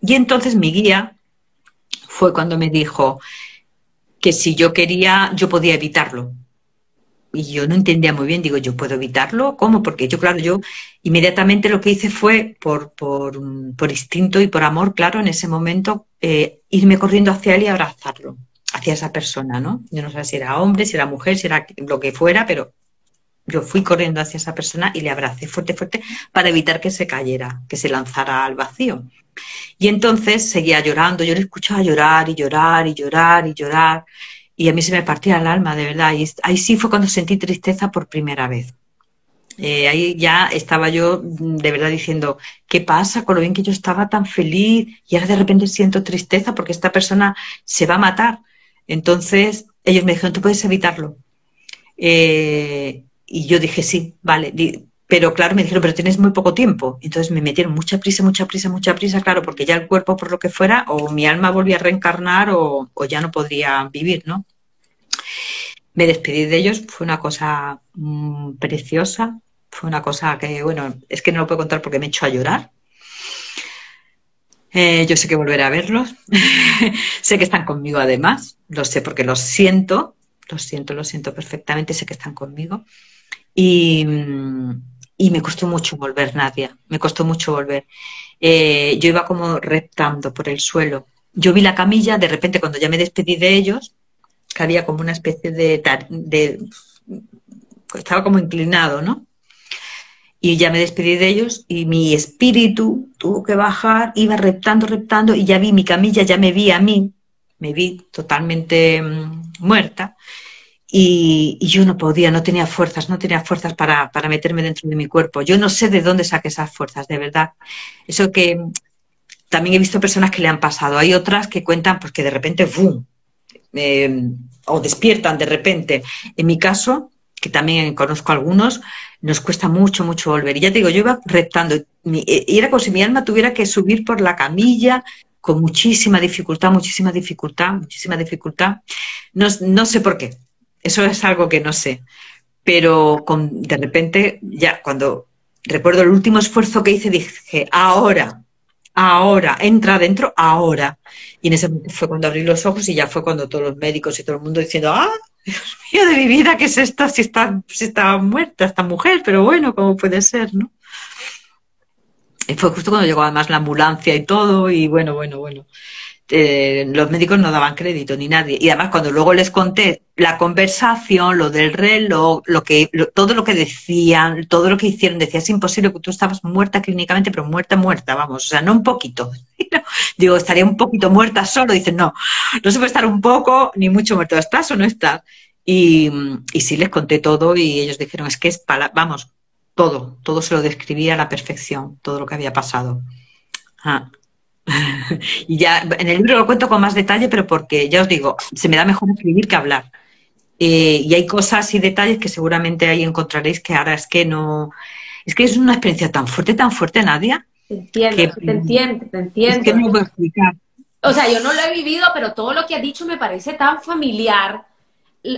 Y entonces mi guía fue cuando me dijo que si yo quería, yo podía evitarlo. Y yo no entendía muy bien, digo, ¿yo puedo evitarlo? ¿Cómo? Porque yo, claro, yo inmediatamente lo que hice fue, por, por, instinto y por amor, claro, en ese momento, eh, irme corriendo hacia él y abrazarlo, hacia esa persona, ¿no? Yo no sé si era hombre, si era mujer, si era lo que fuera, pero yo fui corriendo hacia esa persona y le abracé fuerte, fuerte para evitar que se cayera, que se lanzara al vacío. Y entonces seguía llorando, yo le escuchaba llorar y llorar y llorar y llorar y a mí se me partía el alma, de verdad. Y ahí sí fue cuando sentí tristeza por primera vez. Eh, ahí ya estaba yo mm, de verdad diciendo, ¿qué pasa con lo bien que yo estaba tan feliz? Y ahora de repente siento tristeza porque esta persona se va a matar. Entonces ellos me dijeron, tú puedes evitarlo. Eh, y yo dije, sí, vale. Pero claro, me dijeron, pero tienes muy poco tiempo. Entonces me metieron mucha prisa, mucha prisa, mucha prisa, claro, porque ya el cuerpo, por lo que fuera, o mi alma volvía a reencarnar o, ya no podría vivir, ¿no? Me despedí de ellos, fue una cosa mm, preciosa, fue una cosa que, bueno, es que no lo puedo contar porque me he hecho a llorar. Eh, yo sé que volveré a verlos. sé que están conmigo además. Lo sé porque los siento. Lo siento, lo siento perfectamente. Sé que están conmigo. Y, y me costó mucho volver, Nadia, me costó mucho volver. Eh, yo iba como reptando por el suelo. Yo vi la camilla, de repente cuando ya me despedí de ellos, que había como una especie de, de estaba como inclinado, ¿no? Y ya me despedí de ellos y mi espíritu tuvo que bajar, iba reptando, reptando y ya vi mi camilla, ya me vi a mí, me vi totalmente mm, muerta y, yo no podía, no tenía fuerzas, no tenía fuerzas para, meterme dentro de mi cuerpo. Yo no sé de dónde saqué esas fuerzas, de verdad. Eso que también he visto personas que le han pasado. Hay otras que cuentan porque de repente, ¡bum! Em, o despiertan de repente. En mi caso, que también conozco algunos, nos cuesta mucho, mucho volver. Y ya te digo, yo iba reptando, y era como si mi alma tuviera que subir por la camilla con muchísima dificultad, muchísima dificultad, muchísima dificultad. No, no sé por qué, eso es algo que no sé. Pero con, de repente, ya cuando recuerdo el último esfuerzo que hice, dije, ahora, ahora, entra adentro, ahora. Y en ese momento fue cuando abrí los ojos y ya fue cuando todos los médicos y todo el mundo diciendo, ah, Dios mío de mi vida, ¿qué es esto? Si está, si está muerta esta mujer, pero bueno, ¿cómo puede ser, no? Y fue justo cuando llegó además la ambulancia y todo, y bueno, bueno, bueno. Eh, los médicos no daban crédito ni nadie. Y además cuando luego les conté la conversación, lo del reloj, lo que, todo lo que decían, todo lo que hicieron, decía, es imposible que tú estabas muerta clínicamente, pero muerta, muerta, vamos, o sea, no un poquito. Digo, estaría un poquito muerta solo. Dicen, no, no se puede estar un poco ni mucho muerto, ¿estás o no estás? Y, y sí les conté todo y ellos dijeron, es que es para, vamos, todo, todo se lo describía a la perfección, todo lo que había pasado. Ah. y ya en el libro lo cuento con más detalle, pero porque ya os digo, se me da mejor escribir que hablar. Eh, y hay cosas y detalles que seguramente ahí encontraréis que ahora es que no. Es que es una experiencia tan fuerte, tan fuerte, Nadia. Te entiendo, te entiendo, te entiendo. Es que no puedo explicar. O sea, yo no lo he vivido, pero todo lo que ha dicho me parece tan familiar.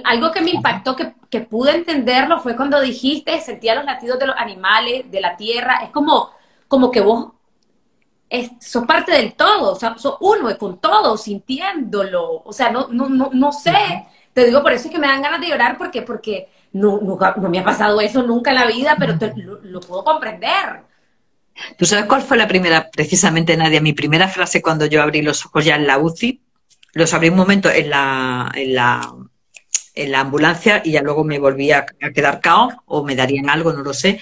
Algo que me impactó, que, que pude entenderlo, fue cuando dijiste, sentía los latidos de los animales, de la tierra. Es como, como que vos es, sos parte del todo, o sea, sos uno con todo, sintiéndolo, o sea, no, no, no, no sé, te digo, por eso es que me dan ganas de llorar, porque, porque no, no me ha pasado eso nunca en la vida, pero lo, puedo comprender. ¿Tú sabes cuál fue la primera, precisamente, Nadia, mi primera frase cuando yo abrí los ojos ya en la UCI? Los abrí un momento en la, en la, en la ambulancia y ya luego me volví a, quedar cao o me darían algo, no lo sé.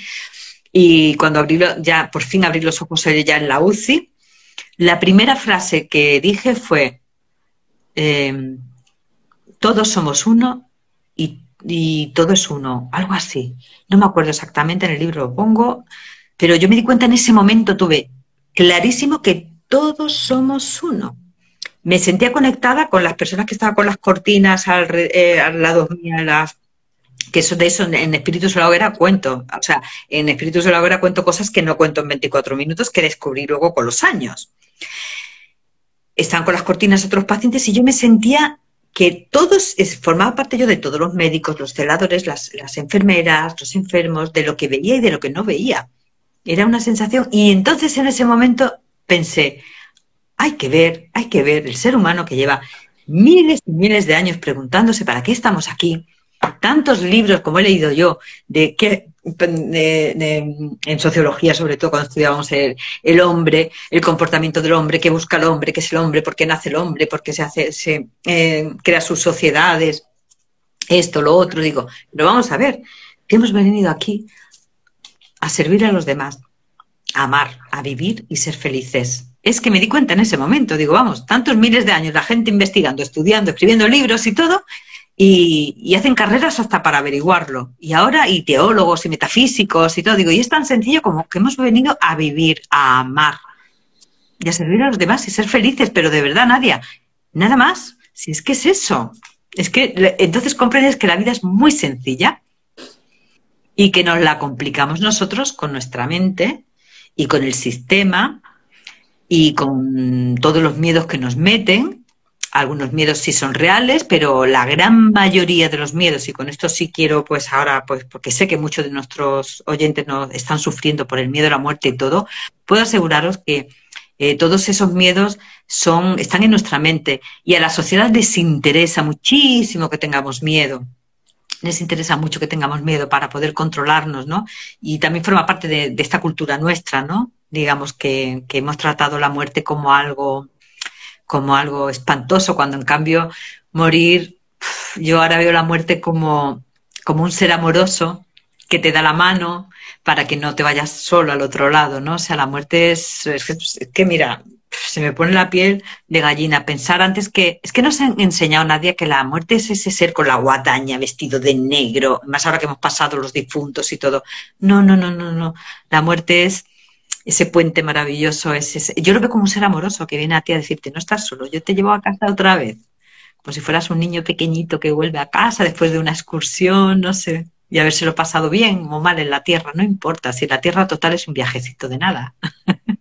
Y cuando abrí, ya por fin abrí los ojos ya en la UCI, la primera frase que dije fue, em, todos somos uno y y todo es uno, algo así. No me acuerdo exactamente, en el libro lo pongo, pero yo me di cuenta en ese momento, tuve clarísimo que todos somos uno. Me sentía conectada con las personas que estaban con las cortinas al, eh, al lado mío, las que eso de eso en Espíritu de Hoguera cuento. O sea, en Espíritu de la Hoguera cuento cosas que no cuento en 24 minutos, que descubrí luego con los años. Estaban con las cortinas otros pacientes y yo me sentía que todos, formaba parte yo de todos los médicos, los celadores, las enfermeras, los enfermos, de lo que veía y de lo que no veía. Era una sensación. Y entonces en ese momento pensé, hay que ver, hay que ver el ser humano que lleva miles y miles de años preguntándose para qué estamos aquí, tantos libros como he leído yo de qué en sociología, sobre todo cuando estudiábamos el, hombre, el comportamiento del hombre, qué busca el hombre, qué es el hombre, por qué nace el hombre, por qué se hace, se eh, crea sus sociedades, esto, lo otro, digo, pero vamos a ver, que hemos venido aquí a servir a los demás, a amar, a vivir y ser felices. Es que me di cuenta en ese momento, digo, vamos, tantos miles de años, la gente investigando, estudiando, escribiendo libros y todo, y, hacen carreras hasta para averiguarlo. Y ahora, y teólogos y metafísicos y todo, digo, y es tan sencillo como que hemos venido a vivir, a amar y a servir a los demás y ser felices, pero de verdad, Nadia, nada más. Si es que es eso. Es que entonces comprendes que la vida es muy sencilla y que nos la complicamos nosotros con nuestra mente y con el sistema y con todos los miedos que nos meten algunos miedos sí son reales, pero la gran mayoría de los miedos, y con esto sí quiero, pues ahora, pues porque sé que muchos de nuestros oyentes no están sufriendo por el miedo a la muerte y todo, puedo aseguraros que eh, todos esos miedos son, están en nuestra mente y a la sociedad les interesa muchísimo que tengamos miedo. Les interesa mucho que tengamos miedo para poder controlarnos, ¿no? Y también forma parte de esta cultura nuestra, ¿no? Digamos que, que hemos tratado la muerte como algo como algo espantoso, cuando en cambio morir, yo ahora veo la muerte como, como un ser amoroso que te da la mano para que no te vayas solo al otro lado, ¿no? O sea, la muerte es, es, que, mira, se me pone la piel de gallina pensar antes que es que no se han enseñado a nadie que la muerte es ese ser con la guadaña vestido de negro, más ahora que hemos pasado los difuntos y todo. No, no, no, no, no. La muerte es ese puente maravilloso, ese, yo lo veo como un ser amoroso que viene a ti a decirte, no estás solo, yo te llevo a casa otra vez, como si fueras un niño pequeñito que vuelve a casa después de una excursión, no sé, y habérselo pasado bien o mal en la tierra, no importa, si la tierra total es un viajecito de nada.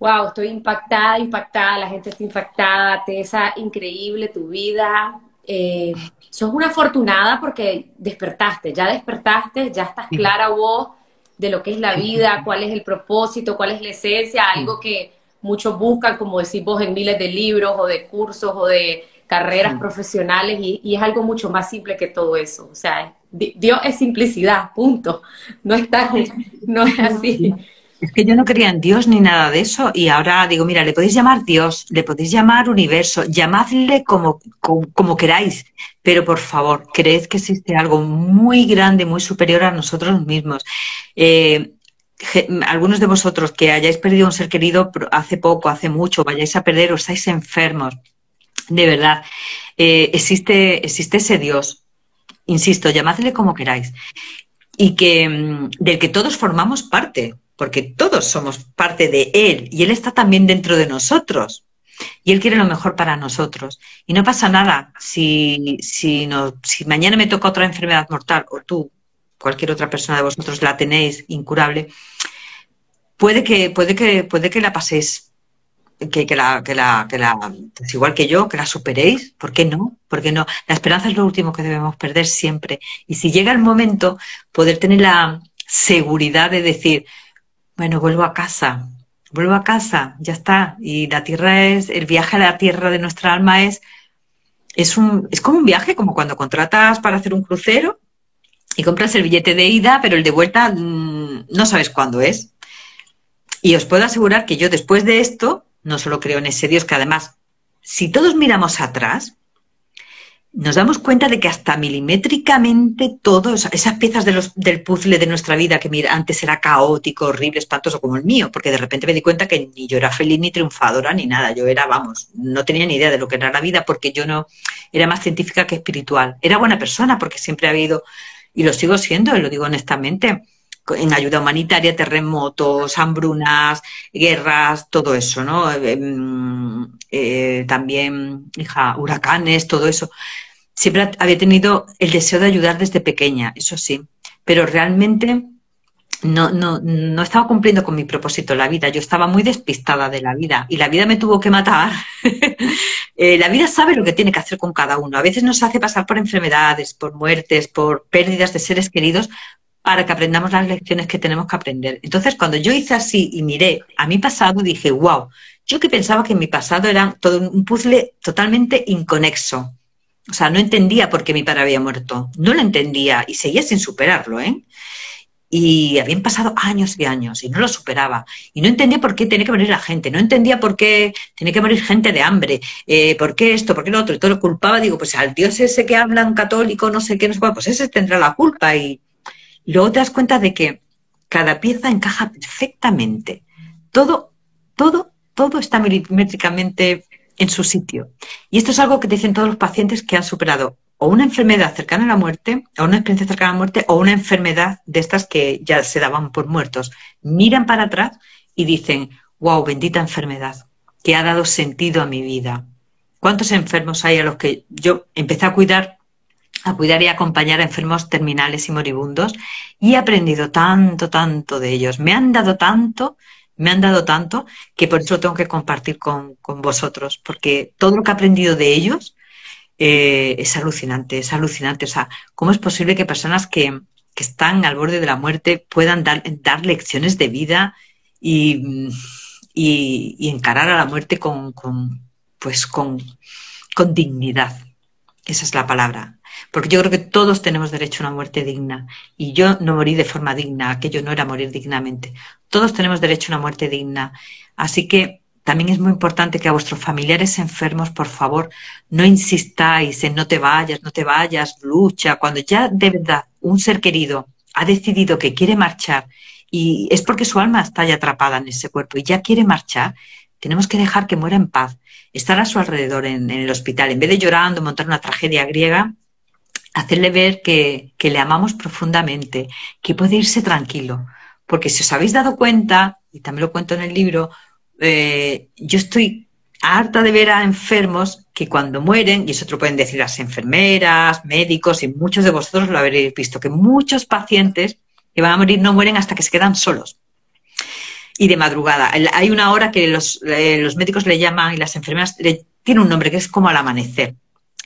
Wow, estoy impactada, impactada, la gente está impactada, Tessa, increíble tu vida. Eh, sos una afortunada porque despertaste, ya despertaste, ya estás clara vos de lo que es la vida, cuál es el propósito, cuál es la esencia, algo que muchos buscan, como decís vos, en miles de libros o de cursos o de carreras profesionales y, es algo mucho más simple que todo eso. O sea, Dios es simplicidad, punto. No, está, no es así. Es que yo no creía en Dios ni nada de eso y ahora digo, mira, le podéis llamar Dios, le podéis llamar universo, llamadle como, como, queráis, pero por favor, creed que existe algo muy grande, muy superior a nosotros mismos. Eh, algunos de vosotros que hayáis perdido un ser querido hace poco, hace mucho, vayáis a perder o estáis enfermos, de verdad, eh, existe, existe ese Dios, insisto, llamadle como queráis, y que mm, del que todos formamos parte porque todos somos parte de Él y Él está también dentro de nosotros. Y Él quiere lo mejor para nosotros. Y no pasa nada si, si, si mañana me toca otra enfermedad mortal o tú, cualquier otra persona de vosotros la tenéis incurable, puede que, puede que, puede que la paséis, que, la, que, la, que la, pues igual que yo, que la superéis. ¿Por qué no? ¿Por qué no? La esperanza es lo último que debemos perder siempre. Y si llega el momento, poder tener la seguridad de decir, bueno, vuelvo a casa, vuelvo a casa, ya está. Y la tierra es, el viaje a la tierra de nuestra alma es, es, un, es como un viaje, como cuando contratas para hacer un crucero y compras el billete de ida, pero el de vuelta mm, no sabes cuándo es. Y os puedo asegurar que yo después de esto, no solo creo en ese Dios, que además, si todos miramos atrás, nos damos cuenta de que hasta milimétricamente todo, esas piezas del puzzle de nuestra vida que mira, antes era caótico, horrible, espantoso como el mío, porque de repente me di cuenta que ni yo era feliz ni triunfadora ni nada, yo era, vamos, no tenía ni idea de lo que era la vida porque yo no era más científica que espiritual. Era buena persona porque siempre ha habido, y lo sigo siendo, y lo digo honestamente, en ayuda humanitaria, terremotos, hambrunas, guerras, todo eso, ¿no? Eh, también, hija, huracanes, todo eso. Siempre había tenido el deseo de ayudar desde pequeña, eso sí, pero realmente no, no, no estaba cumpliendo con mi propósito la vida. Yo estaba muy despistada de la vida y la vida me tuvo que matar. Eh, la vida sabe lo que tiene que hacer con cada uno. A veces nos hace pasar por enfermedades, por muertes, por pérdidas de seres queridos para que aprendamos las lecciones que tenemos que aprender. Entonces, cuando yo hice así y miré a mi pasado, dije, wow, yo que pensaba que mi pasado era todo un puzzle totalmente inconexo. O sea, no entendía por qué mi padre había muerto. No lo entendía y seguía sin superarlo, ¿eh? Y habían pasado años y años y no lo superaba. Y no entendía por qué tenía que morir la gente, no entendía por qué tenía que morir gente de hambre, eh, por qué esto, por qué lo otro. Y todo lo culpaba, digo, pues al Dios ese que hablan católico, no sé qué, no sé cuál, pues ese tendrá la culpa. Y, y luego te das cuenta de que cada pieza encaja perfectamente. Todo, todo, todo está milimétricamente en su sitio. Y esto es algo que dicen todos los pacientes que han superado o una enfermedad cercana a la muerte, o una experiencia cercana a la muerte, o una enfermedad de estas que ya se daban por muertos. Miran para atrás y dicen, wow, bendita enfermedad, que ha dado sentido a mi vida. ¿Cuántos enfermos hay a los que yo empecé a cuidar a cuidar y acompañar a enfermos terminales y moribundos y he aprendido tanto, tanto de ellos. Me han dado tanto, me han dado tanto que por eso lo tengo que compartir con, vosotros, porque todo lo que he aprendido de ellos eh, es alucinante, es alucinante. O sea, ¿cómo es posible que personas que, están al borde de la muerte puedan dar, dar lecciones de vida y, y, encarar a la muerte con, con pues con, con dignidad? Esa es la palabra, porque yo creo que todos tenemos derecho a una muerte digna. Y yo no morí de forma digna, aquello no era morir dignamente. Todos tenemos derecho a una muerte digna. Así que también es muy importante que a vuestros familiares enfermos, por favor, no insistáis en no te vayas, no te vayas, lucha. Cuando ya de verdad un ser querido ha decidido que quiere marchar y es porque su alma está ya atrapada en ese cuerpo y ya quiere marchar, tenemos que dejar que muera en paz, estar a su alrededor en, el hospital. En vez de llorando, montar una tragedia griega, hacerle ver que, le amamos profundamente, que puede irse tranquilo. Porque si os habéis dado cuenta, y también lo cuento en el libro, eh, yo estoy harta de ver a enfermos que cuando mueren, y eso te lo pueden decir las enfermeras, médicos, y muchos de vosotros lo habréis visto, que muchos pacientes que van a morir no mueren hasta que se quedan solos. Y de madrugada. Hay una hora que los, eh, los médicos le llaman y las enfermeras le, tiene un nombre que es como al amanecer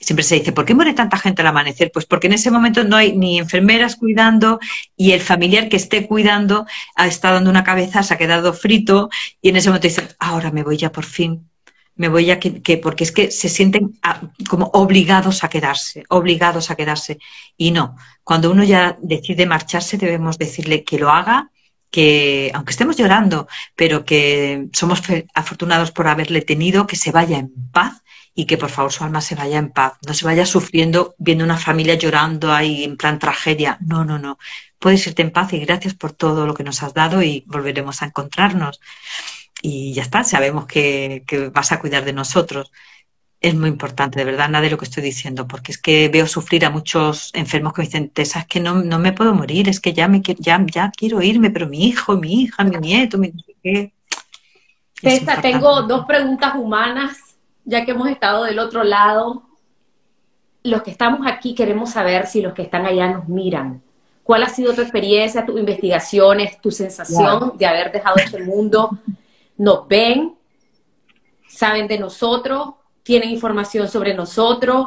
siempre se dice, ¿por qué muere tanta gente al amanecer? Pues porque en ese momento no hay ni enfermeras cuidando y el familiar que esté cuidando ha estado dando una cabeza, se ha quedado frito y en ese momento dicen, ahora me voy ya por fin, me voy ya que, porque es que se sienten ah, como obligados a quedarse, obligados a quedarse. Y no, cuando uno ya decide marcharse debemos decirle que lo haga que aunque estemos llorando, pero que somos afortunados por haberle tenido, que se vaya en paz y que por favor su alma se vaya en paz, no se vaya sufriendo viendo una familia llorando ahí en plan tragedia. No, no, no. Puedes irte en paz y gracias por todo lo que nos has dado y volveremos a encontrarnos. Y ya está, sabemos que, vas a cuidar de nosotros. Es muy importante, de verdad, nada de lo que estoy diciendo, porque es que veo sufrir a muchos enfermos que me dicen, Tessa, es que no, no me puedo morir, es que ya, me, ya, ya quiero irme, pero mi hijo, mi hija, mi nieto, mi... Tessa, tengo dos preguntas humanas ya que hemos estado del otro lado, los que estamos aquí queremos saber si los que están allá nos miran. ¿Cuál ha sido tu experiencia, tus investigaciones, tu sensación de haber dejado este mundo? ¿Nos ven? ¿Saben de nosotros? ¿Tienen información sobre nosotros?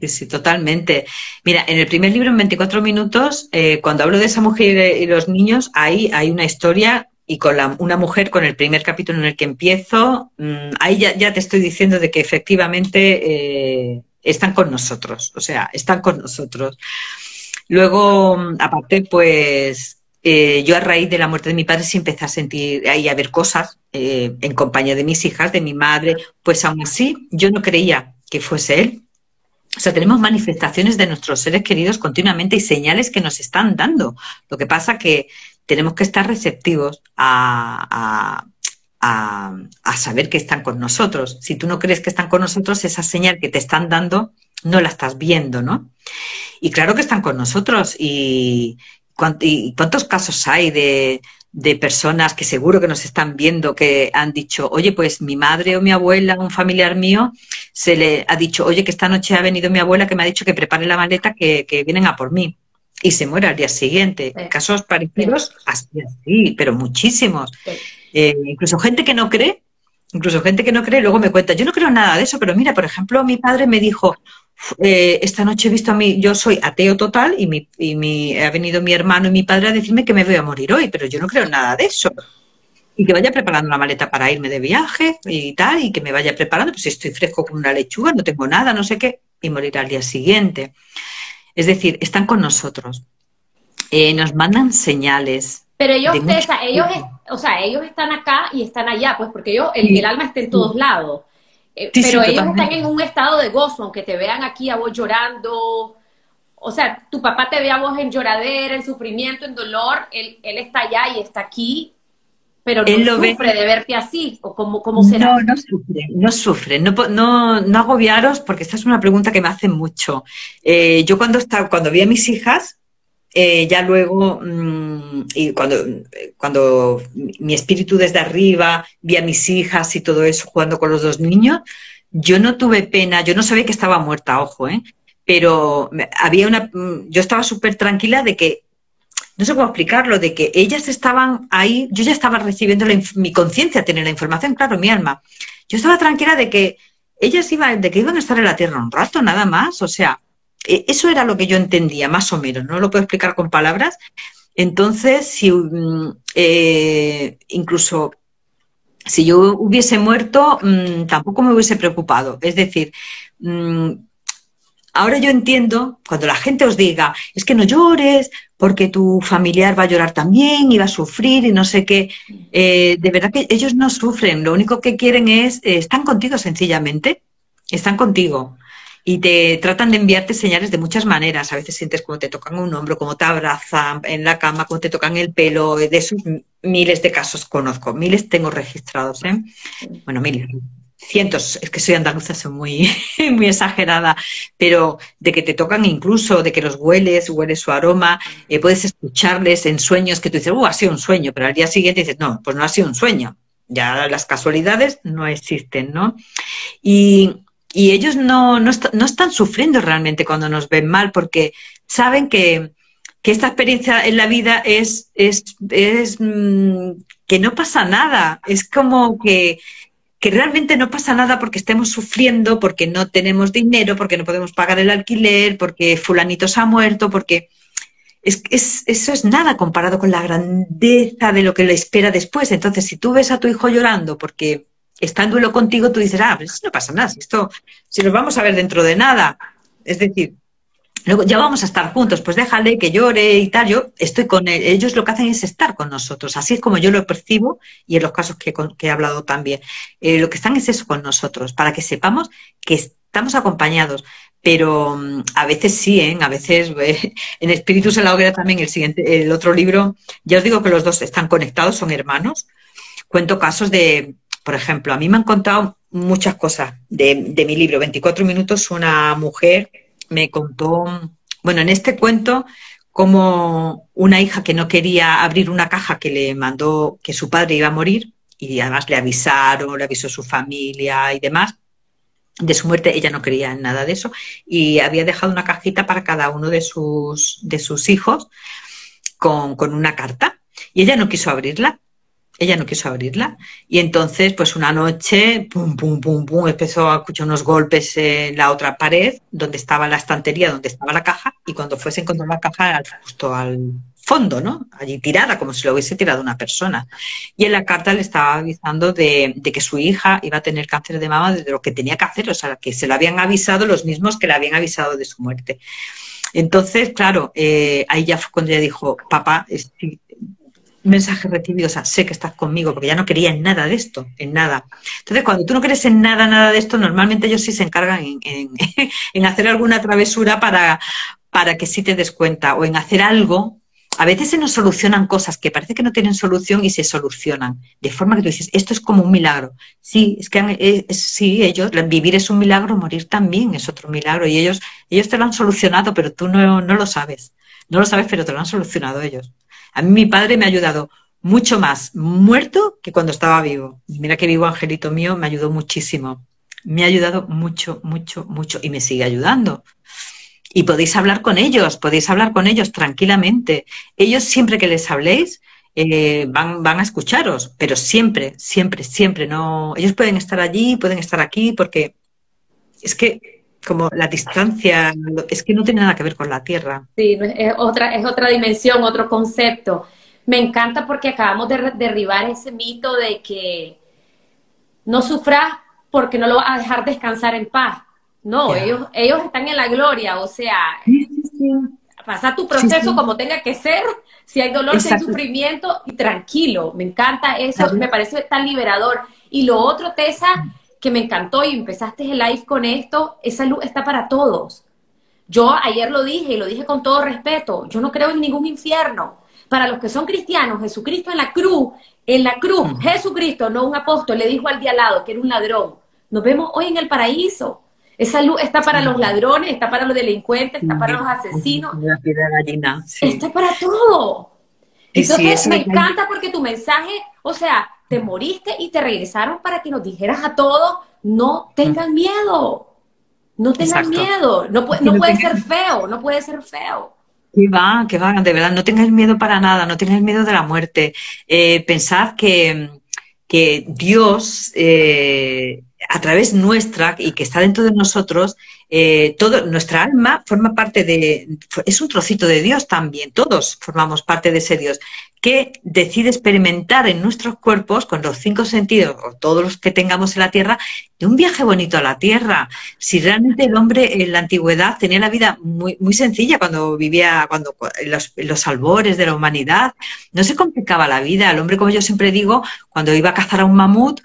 Sí, sí, totalmente. Mira, en el primer libro, en 24 minutos, eh, cuando hablo de esa mujer y los niños, ahí hay una historia y con una mujer, con el primer capítulo en el que empiezo, mm, ahí ya, te estoy diciendo de que efectivamente eh, están con nosotros, o sea, están con nosotros. Luego, aparte, pues eh, yo a raíz de la muerte de mi padre sí empecé a sentir ahí a ver cosas eh, en compañía de mis hijas, de mi madre, pues aún así yo no creía que fuese él. O sea, tenemos manifestaciones de nuestros seres queridos continuamente y señales que nos están dando. Lo que pasa que tenemos que estar receptivos a, a, saber que están con nosotros. Si tú no crees que están con nosotros, esa señal que te están dando no la estás viendo, ¿no? Y claro que están con nosotros. ¿Y, cuántos casos hay de, de personas que seguro que nos están viendo que han dicho, oye, pues mi madre o mi abuela, un familiar mío, se le ha dicho, oye, que esta noche ha venido mi abuela que me ha dicho que prepare la maleta, que, que vienen a por mí. Y se muere al día siguiente. Casos parecidos, así, pero muchísimos. Eh, incluso gente que no cree, incluso gente que no cree, luego me cuenta, yo no creo nada de eso, pero mira, por ejemplo, mi padre me dijo, eh, esta noche he visto a mí, yo soy ateo total y, mi, y mi, ha venido mi hermano y mi padre a decirme que me voy a morir hoy, pero yo no creo nada de eso. Y que vaya preparando la maleta para irme de viaje y tal, y que me vaya preparando, pues estoy fresco con una lechuga, no tengo nada, no sé qué, y morir al día siguiente. Es decir, están con nosotros. Eh, nos mandan señales, pero ellos, ellos, o sea, ellos están acá y están allá, pues porque ellos, el, alma está en todos lados. Eh, pero ellos están en un estado de gozo, aunque te vean aquí a vos llorando. O sea, tu papá te ve a vos en lloradera, en sufrimiento, en dolor, él, él está allá y está aquí, pero no sufre de verte así, o cómo, cómo será. No, no sufre, no sufre. No, no, no agobiaros, porque esta es una pregunta que me hacen mucho. Eh, yo cuando, estaba, cuando vi a mis hijas, eh, ya luego, mm, y cuando, cuando mi espíritu desde arriba vi a mis hijas y todo eso jugando con los dos niños, yo no tuve pena, yo no sabía que estaba muerta, ojo, ¿eh? pero había una, mm, yo estaba súper tranquila de que, no sé cómo explicarlo, de que ellas estaban ahí, yo ya estaba recibiendo mi conciencia, tener la información, claro, mi alma. Yo estaba tranquila de que ellas iban, de que iban a estar en la tierra un rato, nada más, o sea, eso era lo que yo entendía, más o menos, no lo puedo explicar con palabras. Entonces, si mm, eh, incluso si yo hubiese muerto, mm, tampoco me hubiese preocupado. Es decir, mm, ahora yo entiendo cuando la gente os diga, es que no llores porque tu familiar va a llorar también y va a sufrir y no sé qué. Eh, de verdad que ellos no sufren, lo único que quieren es, eh, están contigo sencillamente, están contigo y te tratan de enviarte señales de muchas maneras. A veces sientes como te tocan un hombro, como te abrazan en la cama, como te tocan el pelo. De esos miles de casos conozco, miles tengo registrados. ¿eh? Bueno, miles, cientos, es que soy andaluza, soy muy, muy exagerada, pero de que te tocan incluso, de que los hueles, hueles su aroma, eh, puedes escucharles en sueños que tú dices, uh, ha sido un sueño, pero al día siguiente dices, no, pues no ha sido un sueño. Ya las casualidades no existen, ¿no? Y y ellos no, no, están sufriendo realmente cuando nos ven mal porque saben que, esta experiencia en la vida es, es, es mm, que no pasa nada. Es como que, que realmente no pasa nada porque estemos sufriendo, porque no tenemos dinero, porque no podemos pagar el alquiler, porque fulanito se ha muerto, porque es, es, eso es nada comparado con la grandeza de lo que le espera después. Entonces, si tú ves a tu hijo llorando porque está en duelo contigo, tú dices, ah, pues no pasa nada, esto, si nos vamos a ver dentro de nada, es decir, luego ya vamos a estar juntos, pues déjale que llore y tal, yo estoy con él, ellos lo que hacen es estar con nosotros, así es como yo lo percibo y en los casos que, he hablado también, eh, lo que están es eso con nosotros, para que sepamos que estamos acompañados, pero mm, a veces sí, ¿eh? a veces eh, en Espíritus en la Hoguera también el siguiente, el otro libro, ya os digo que los dos están conectados, son hermanos, cuento casos de por ejemplo, a mí me han contado muchas cosas de, mi libro, 24 minutos, una mujer me contó, bueno, en este cuento, como una hija que no quería abrir una caja que le mandó que su padre iba a morir y además le avisaron, le avisó su familia y demás. De su muerte ella no quería nada de eso y había dejado una cajita para cada uno de sus, de sus hijos con, con una carta y ella no quiso abrirla ella no quiso abrirla. Y entonces, pues una noche, pum, pum, pum, pum, empezó a escuchar unos golpes en la otra pared, donde estaba la estantería, donde estaba la caja, y cuando fuese encontró la caja justo al fondo, ¿no? Allí tirada, como si lo hubiese tirado una persona. Y en la carta le estaba avisando de, que su hija iba a tener cáncer de mama, de lo que tenía que hacer, o sea, que se lo habían avisado los mismos que le habían avisado de su muerte. Entonces, claro, eh, ahí ya fue cuando ella dijo, papá, mensajes recibidos a sé que estás conmigo, porque ya no quería en nada de esto, en nada. Entonces, cuando tú no crees en nada, nada de esto, normalmente ellos sí se encargan en, hacer alguna travesura para, para que sí te des cuenta o en hacer algo. A veces se nos solucionan cosas que parece que no tienen solución y se solucionan. De forma que tú dices, esto es como un milagro. Sí, es que eh, sí, ellos, vivir es un milagro, morir también es otro milagro. Y ellos, ellos te lo han solucionado, pero tú no, no lo sabes. No lo sabes, pero te lo han solucionado ellos. A mí mi padre me ha ayudado mucho más muerto que cuando estaba vivo. Mira que vivo, angelito mío, me ayudó muchísimo. Me ha ayudado mucho, mucho, mucho y me sigue ayudando. Y podéis hablar con ellos, podéis hablar con ellos tranquilamente. Ellos siempre que les habléis eh, van, van a escucharos, pero siempre, siempre, siempre. No, ellos pueden estar allí, pueden estar aquí, porque es que como la distancia, es que no tiene nada que ver con la Tierra. Sí, es otra, es otra dimensión, otro concepto. Me encanta porque acabamos de derribar ese mito de que no sufras porque no lo vas a dejar descansar en paz. No, ellos, ellos están en la gloria, o sea, pasa tu proceso como tenga que ser, si hay dolor, si hay sufrimiento, y tranquilo, me encanta eso, me parece tan liberador. Y lo otro, Tessa, que me encantó y empezaste el live con esto, esa luz está para todos. Yo ayer lo dije y lo dije con todo respeto, yo no creo en ningún infierno. Para los que son cristianos, Jesucristo en la cruz, en la cruz, Jesucristo, no un apóstol, le dijo al de al lado que era un ladrón. Nos vemos hoy en el paraíso. Esa luz está para los ladrones, está para los delincuentes, está para los asesinos. Está para todo. Entonces me encanta porque tu mensaje, o sea, te moriste y te regresaron para que nos dijeras a todos, no tengan miedo, no tengan miedo, no, no, puede ser feo, no puede ser feo. Que va, que va, de verdad, no tengáis miedo para nada, no tengáis miedo de la muerte. Eh, pensad que, que Dios, eh, a través nuestra y que está dentro de nosotros, eh, todo, nuestra alma forma parte de, es un trocito de Dios también, todos formamos parte de ese Dios, que decide experimentar en nuestros cuerpos, con los cinco sentidos, o todos los que tengamos en la Tierra, de un viaje bonito a la Tierra. Si realmente el hombre en la antigüedad tenía la vida muy, muy sencilla cuando vivía, cuando los, los albores de la humanidad, no se complicaba la vida. El hombre, como yo siempre digo, cuando iba a cazar a un mamut,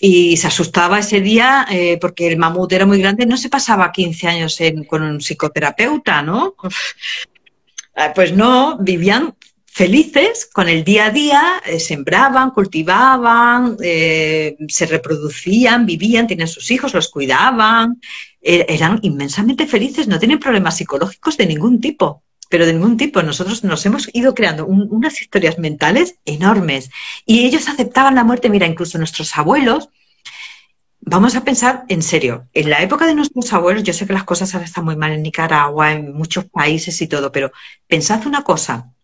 y se asustaba ese día eh, porque el mamut era muy grande, no se pasaba 15 años con un psicoterapeuta, ¿no? Ah, pues no, vivían felices con el día a día, eh, sembraban, cultivaban, eh, se reproducían, vivían, tenían sus hijos, los cuidaban, er, eran inmensamente felices, no tienen problemas psicológicos de ningún tipo pero de ningún tipo. Nosotros nos hemos ido creando unas historias mentales enormes y ellos aceptaban la muerte. Mira, incluso nuestros abuelos, vamos a pensar en serio, en la época de nuestros abuelos, yo sé que las cosas ahora están muy mal en Nicaragua, en muchos países y todo, pero pensad una cosa.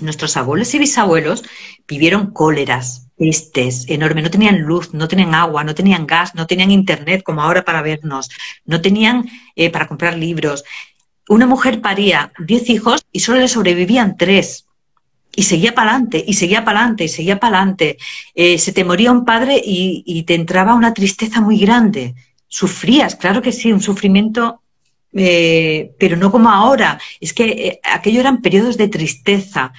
Nuestros abuelos y bisabuelos vivieron cóleras, pestes enormes, no tenían luz, no tenían agua, no tenían gas, no tenían internet como ahora para vernos, no tenían eh, para comprar libros, una mujer paría 10 hijos y solo le sobrevivían tres. Y seguía para adelante, y seguía para adelante, y seguía para adelante. Eh, se te moría un padre y, te entraba una tristeza muy grande. Sufrías, claro que sí, un sufrimiento, eh, pero no como ahora. Es que eh, aquello eran periodos de tristeza.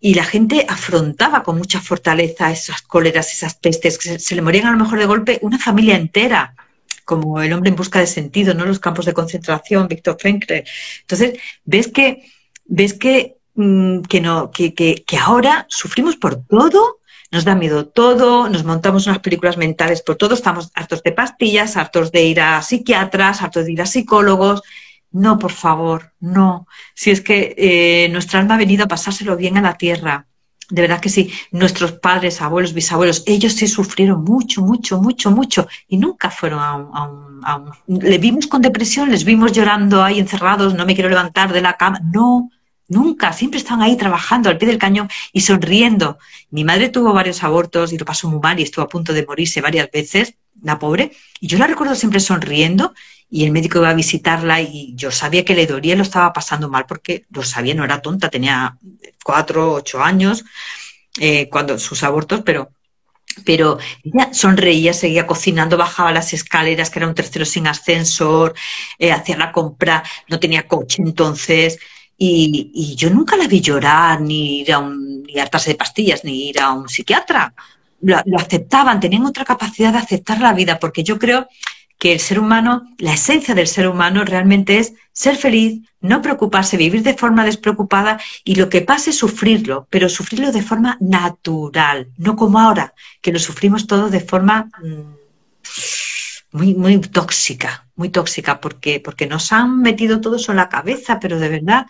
Y la gente afrontaba con mucha fortaleza esas cóleras, esas pestes, que se le morían a lo mejor de golpe una familia entera como El hombre en busca de sentido, ¿no? Los campos de concentración, Víctor Frankl. Entonces, ves que, ves que, mm, que, no, que, que, ahora sufrimos por todo, nos da miedo todo, nos montamos unas películas mentales por todo, estamos hartos de pastillas, hartos de ir a psiquiatras, hartos de ir a psicólogos. No, por favor, no. Si es que eh, nuestra alma ha venido a pasárselo bien a la tierra, de verdad que sí, nuestros padres, abuelos, bisabuelos, ellos sí sufrieron mucho, mucho, mucho, mucho y nunca fueron a un, a un, Le vimos con depresión, les vimos llorando ahí encerrados, no me quiero levantar de la cama. No, nunca, siempre están ahí trabajando al pie del cañón y sonriendo. Mi madre tuvo varios abortos y lo pasó muy mal y estuvo a punto de morirse varias veces, la pobre, y yo la recuerdo siempre sonriendo y el médico iba a visitarla y yo sabía que le dolía y lo estaba pasando mal porque lo sabía, no era tonta, tenía cuatro, ocho años eh, cuando sus abortos, pero pero ella sonreía, seguía cocinando, bajaba las escaleras, que era un tercero sin ascensor, eh, hacía la compra, no tenía coche entonces, y, yo nunca la vi llorar, ni ir a un, ni hartarse de pastillas, ni ir a un psiquiatra. Lo, lo, aceptaban, tenían otra capacidad de aceptar la vida, porque yo creo que el ser humano, la esencia del ser humano realmente es ser feliz, no preocuparse, vivir de forma despreocupada y lo que pase sufrirlo, pero sufrirlo de forma natural, no como ahora, que lo sufrimos todo de forma mm, muy, muy tóxica, muy tóxica, porque, porque nos han metido todo eso en la cabeza, pero de verdad,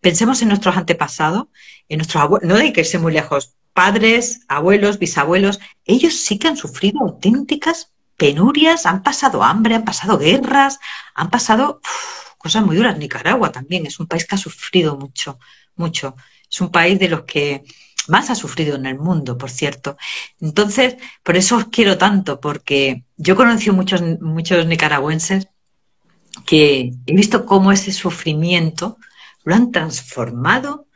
pensemos en nuestros antepasados, en nuestros abuelos, no hay que irse muy lejos, padres, abuelos, bisabuelos, ellos sí que han sufrido auténticas penurias, han pasado hambre, han pasado guerras, han pasado cosas muy duras. Nicaragua también es un país que ha sufrido mucho, mucho. Es un país de los que más ha sufrido en el mundo, por cierto. Entonces, por eso os quiero tanto, porque yo he conocido muchos, muchos nicaragüenses que he visto cómo ese sufrimiento lo han transformado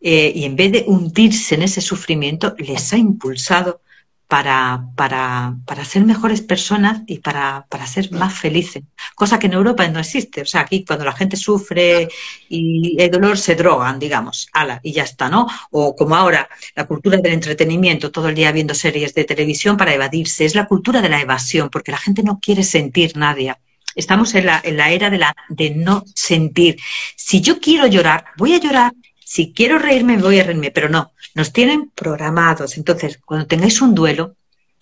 eh, y en vez de hundirse en ese sufrimiento, les ha impulsado para, para, para ser mejores personas y para, para, ser más felices, cosa que en Europa no existe. O sea, aquí cuando la gente sufre y hay dolor se drogan, digamos, ala, y ya está, ¿no? O como ahora, la cultura del entretenimiento, todo el día viendo series de televisión para evadirse, es la cultura de la evasión, porque la gente no quiere sentir nadie. Estamos en la, en la era de, la, de no sentir. Si yo quiero llorar, voy a llorar si quiero reírme, voy a reírme, pero no, nos tienen programados. Entonces, cuando tengáis un duelo,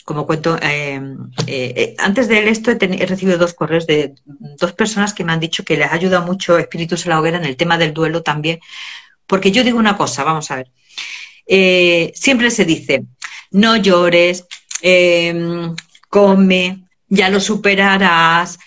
como cuento, eh, eh, antes de esto he, recibido dos correos de dos personas que me han dicho que les ayuda mucho Espíritus en la Hoguera en el tema del duelo también, porque yo digo una cosa, vamos a ver, eh, siempre se dice, no llores, come, ya lo superarás,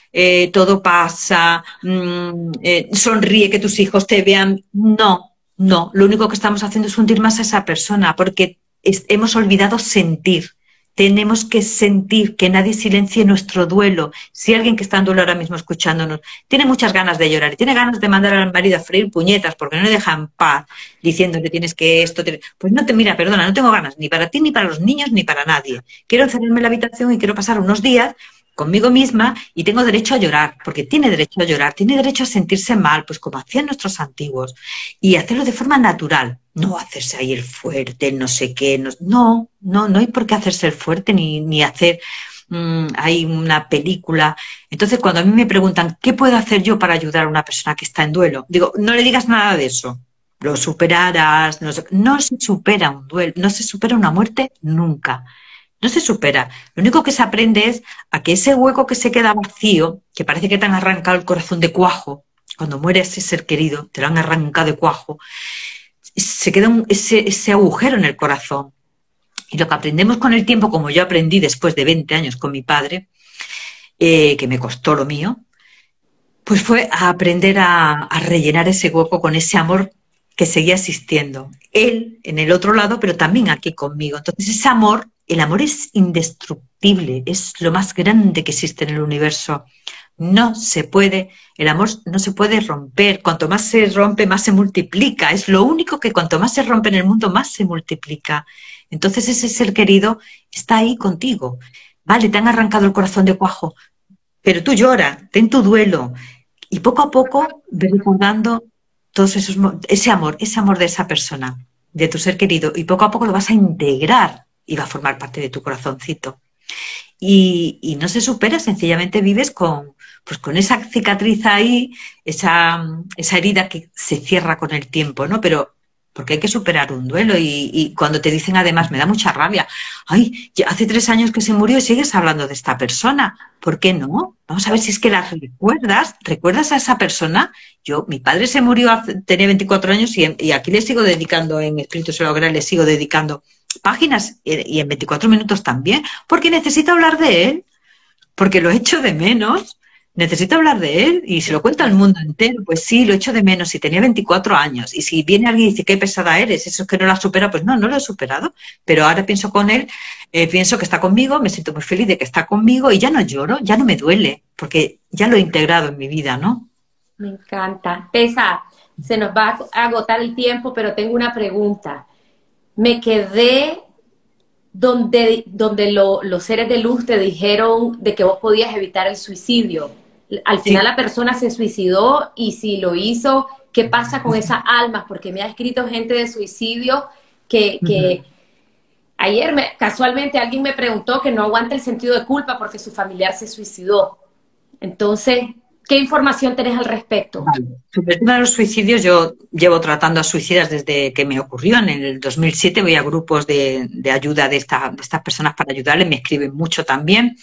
todo pasa, mm, sonríe que tus hijos te vean. No, no, lo único que estamos haciendo es hundir más a esa persona porque hemos olvidado sentir. Tenemos que sentir que nadie silencie nuestro duelo. Si alguien que está en duelo ahora mismo escuchándonos tiene muchas ganas de llorar y tiene ganas de mandar al marido a freír puñetas porque no le deja en paz diciendo que tienes que esto, pues no te mira, perdona, no tengo ganas ni para ti, ni para los niños, ni para nadie. Quiero encerrarme en la habitación y quiero pasar unos días conmigo misma y tengo derecho a llorar, porque tiene derecho a llorar, tiene derecho a sentirse mal, pues como hacían nuestros antiguos, y hacerlo de forma natural, no hacerse ahí el fuerte, no sé qué, no, no, no, hay por qué hacerse el fuerte ni, ni hacer mm, hay una película. Entonces, cuando a mí me preguntan, ¿qué puedo hacer yo para ayudar a una persona que está en duelo? Digo, no le digas nada de eso. Lo superarás, no, no se supera un duelo, no se supera una muerte nunca no se supera. Lo único que se aprende es a que ese hueco que se queda vacío, que parece que te han arrancado el corazón de cuajo, cuando muere ese ser querido, te lo han arrancado de cuajo, se queda ese, agujero en el corazón. Y lo que aprendemos con el tiempo, como yo aprendí después de 20 años con mi padre, eh, que me costó lo mío, pues fue a aprender a, a rellenar ese hueco con ese amor que seguía existiendo. Él en el otro lado, pero también aquí conmigo. Entonces ese amor el amor es indestructible, es lo más grande que existe en el universo. No se puede, el amor no se puede romper. Cuanto más se rompe, más se multiplica. Es lo único que cuanto más se rompe en el mundo, más se multiplica. Entonces ese ser querido está ahí contigo. Vale, te han arrancado el corazón de cuajo, pero tú llora, ten tu duelo. Y poco a poco ves recordando todos esos, ese amor, ese amor de esa persona, de tu ser querido. Y poco a poco lo vas a integrar y va a formar parte de tu corazoncito. Y, no se supera, sencillamente vives con, pues con esa cicatriz ahí, esa, esa herida que se cierra con el tiempo, ¿no? Pero porque hay que superar un duelo y, cuando te dicen además, me da mucha rabia, ay, hace tres años que se murió y sigues hablando de esta persona, ¿por qué no? Vamos a ver si es que la recuerdas, ¿recuerdas a esa persona? Yo, mi padre se murió, hace, tenía 24 años y, aquí le sigo dedicando, en Espíritu Sologral le sigo dedicando páginas y en 24 minutos también, porque necesito hablar de él, porque lo echo de menos, necesito hablar de él y se lo cuenta al mundo entero, pues sí, lo echo de menos, si tenía 24 años y si viene alguien y dice qué pesada eres, eso es que no la supera, pues no, no lo he superado, pero ahora pienso con él, eh, pienso que está conmigo, me siento muy feliz de que está conmigo y ya no lloro, ya no me duele, porque ya lo he integrado en mi vida, ¿no? Me encanta. Pesa, se nos va a agotar el tiempo, pero tengo una pregunta me quedé donde, donde los seres de luz te dijeron de que vos podías evitar el suicidio. Al final la persona se suicidó y si lo hizo, ¿qué pasa con esas almas? Porque me ha escrito gente de suicidio que, ayer casualmente alguien me preguntó que no aguanta el sentido de culpa porque su familiar se suicidó. Entonces, ¿qué información tenés al respecto? Sobre el tema de los suicidios, yo llevo tratando a suicidas desde que me ocurrió. En el 2007 voy a grupos de, ayuda de, esta, de estas personas para ayudarles, me escriben mucho también.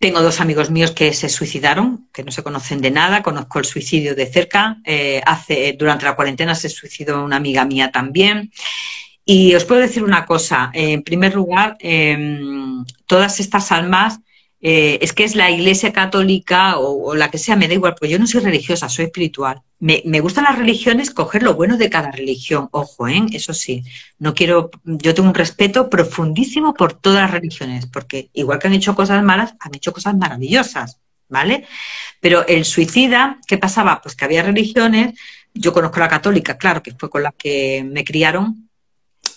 Tengo dos amigos míos que se suicidaron, que no se conocen de nada, conozco el suicidio de cerca. Eh, hace, durante la cuarentena se suicidó una amiga mía también. Y os puedo decir una cosa, en primer lugar, em, todas estas almas eh, es que es la Iglesia Católica o, la que sea, me da igual, porque yo no soy religiosa, soy espiritual. Me, gustan las religiones, coger lo bueno de cada religión, ojo, ¿eh? eso sí. No quiero, yo tengo un respeto profundísimo por todas las religiones, porque igual que han hecho cosas malas, han hecho cosas maravillosas, ¿vale? Pero el suicida, ¿qué pasaba? Pues que había religiones, yo conozco la católica, claro, que fue con la que me criaron,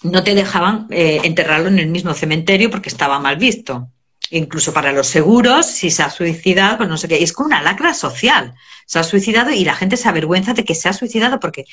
no te dejaban eh, enterrarlo en el mismo cementerio porque estaba mal visto incluso para los seguros, si se ha suicidado, pues no sé qué, es como una lacra social. Se ha suicidado y la gente se avergüenza de que se ha suicidado porque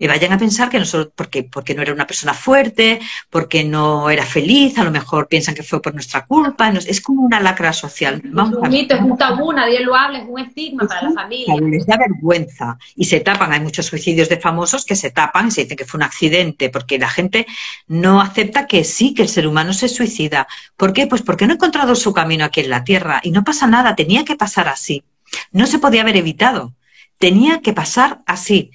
vayan a pensar que no porque, porque no era una persona fuerte, porque no era feliz, a lo mejor piensan que fue por nuestra culpa. es como una lacra social. es un mito, es un tabú, nadie lo habla, es un estigma para la familia. Les da vergüenza y se tapan. Hay muchos suicidios de famosos que se tapan y se dicen que fue un accidente, porque la gente no acepta que sí, que el ser humano se suicida. ¿Por qué? Pues porque no ha encontrado su camino aquí en la Tierra y no pasa nada, tenía que pasar así. No se podía haber evitado, tenía que pasar así.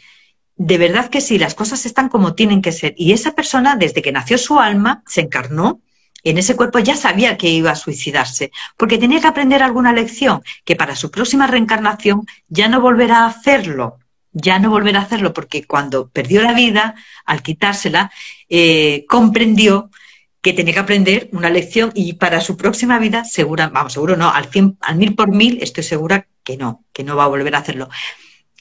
De verdad que sí, las cosas están como tienen que ser. Y esa persona, desde que nació su alma, se encarnó en ese cuerpo, ya sabía que iba a suicidarse, porque tenía que aprender alguna lección, que para su próxima reencarnación ya no volverá a hacerlo ya no volverá a hacerlo porque cuando perdió la vida, al quitársela, eh, comprendió que tenía que aprender una lección y para su próxima vida, segura, vamos, seguro no, al, cien, al mil por mil estoy segura que no, que no va a volver a hacerlo.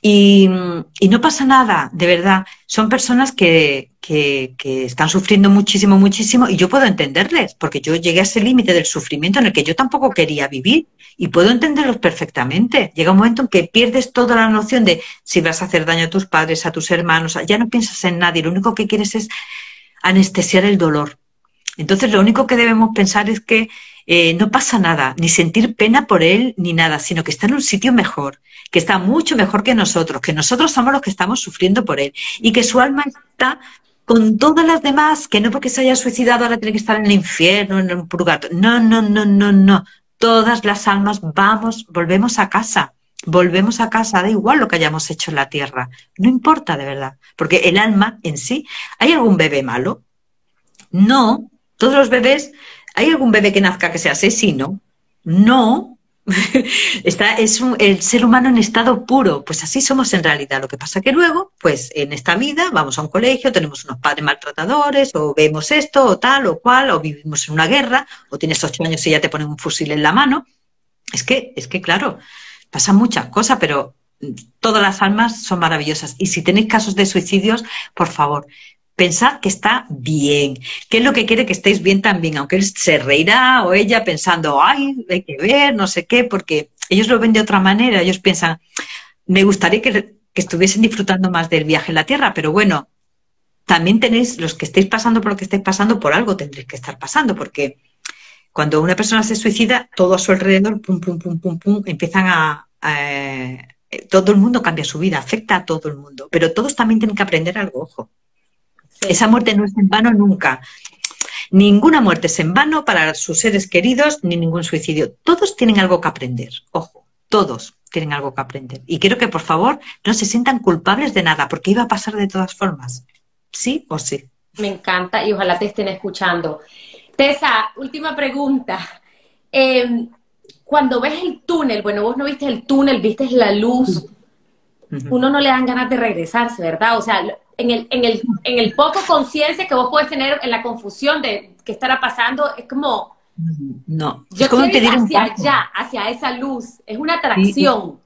Y, no pasa nada, de verdad. Son personas que, que, están sufriendo muchísimo, muchísimo, y yo puedo entenderles, porque yo llegué a ese límite del sufrimiento en el que yo tampoco quería vivir, y puedo entenderlos perfectamente. Llega un momento en que pierdes toda la noción de si vas a hacer daño a tus padres, a tus hermanos, ya no piensas en nadie, lo único que quieres es anestesiar el dolor. Entonces, lo único que debemos pensar es que eh, no pasa nada, ni sentir pena por él, ni nada, sino que está en un sitio mejor, que está mucho mejor que nosotros, que nosotros somos los que estamos sufriendo por él y que su alma está con todas las demás, que no porque se haya suicidado ahora tiene que estar en el infierno, en el purgatorio. No, no, no, no, no. Todas las almas vamos, volvemos a casa. Volvemos a casa, da igual lo que hayamos hecho en la tierra. No importa de verdad. Porque el alma en sí, ¿hay algún bebé malo? No, todos los bebés, ¿hay algún bebé que nazca que sea asesino? No. Está, es el ser humano en estado puro, pues así somos en realidad. Lo que pasa que luego, pues en esta vida vamos a un colegio, tenemos unos padres maltratadores, o vemos esto, o tal, o cual, o vivimos en una guerra, o tienes ocho años y ya te ponen un fusil en la mano. Es que, es que claro, pasan muchas cosas, pero todas las almas son maravillosas. Y si tenéis casos de suicidios, por favor, pensad que está bien, que es lo que quiere que estéis bien también, aunque él se reirá o ella pensando, ay, hay que ver, no sé qué, porque ellos lo ven de otra manera, ellos piensan, me gustaría que, estuviesen disfrutando más del viaje en la Tierra, pero bueno, también tenéis, los que estéis pasando por lo que estáis pasando, por algo tendréis que estar pasando, porque cuando una persona se suicida, todo a su alrededor, pum, pum, pum, pum, pum, empiezan a, eh, todo el mundo cambia su vida, afecta a todo el mundo, pero todos también tienen que aprender algo, ojo. Esa muerte no es en vano nunca. Ninguna muerte es en vano para sus seres queridos ni ningún suicidio. Todos tienen algo que aprender. Ojo, todos tienen algo que aprender. Y quiero que por favor no se sientan culpables de nada, porque iba a pasar de todas formas. ¿Sí o sí? Me encanta y ojalá te estén escuchando. Tessa, última pregunta. Em, cuando ves el túnel, bueno, vos no viste el túnel, viste la luz, uno no le dan ganas de regresarse, ¿verdad? O sea, en el, en el, en el poco conciencia que vos puedes tener en la confusión de qué estará pasando, es como... No, yo quiero ir hacia allá, hacia esa luz, es una atracción.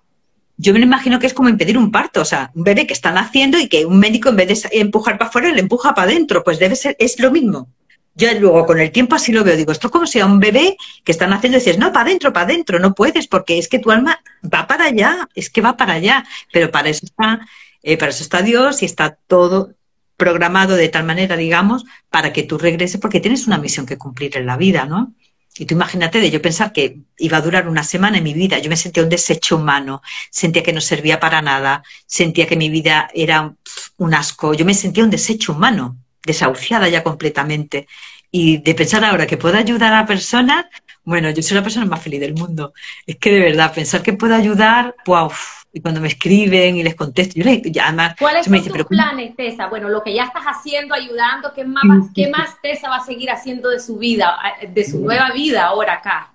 Yo me imagino que es como impedir un parto, o sea, un bebé que está naciendo y que un médico en vez de empujar para afuera le empuja para adentro, pues debe ser, es lo mismo. Yo luego con el tiempo así lo veo, digo, esto es como si a un bebé que está naciendo y dices, no, para adentro, para adentro, no puedes, porque es que tu alma va para allá, es que va para allá, pero para eso está eh, para eso está Dios y está todo, programado de tal manera, digamos, para que tú regreses, porque tienes una misión que cumplir en la vida, ¿no? Y tú imagínate de yo pensar que iba a durar una semana en mi vida. Yo me sentía un desecho humano, sentía que no servía para nada, sentía que mi vida era un asco. Yo me sentía un desecho humano, desahuciada ya completamente. Y de pensar ahora que puedo ayudar a personas, bueno, yo soy la persona más feliz del mundo. Es que de verdad, pensar que puedo ayudar, wow. Y cuando me escriben y les contesto, yo les, ya además, ¿Cuáles son tus planes, Tessa? Bueno, lo que ya estás haciendo, ayudando, ¿qué más, ¿qué más Tessa va a seguir haciendo de su vida, de su nueva vida ahora acá?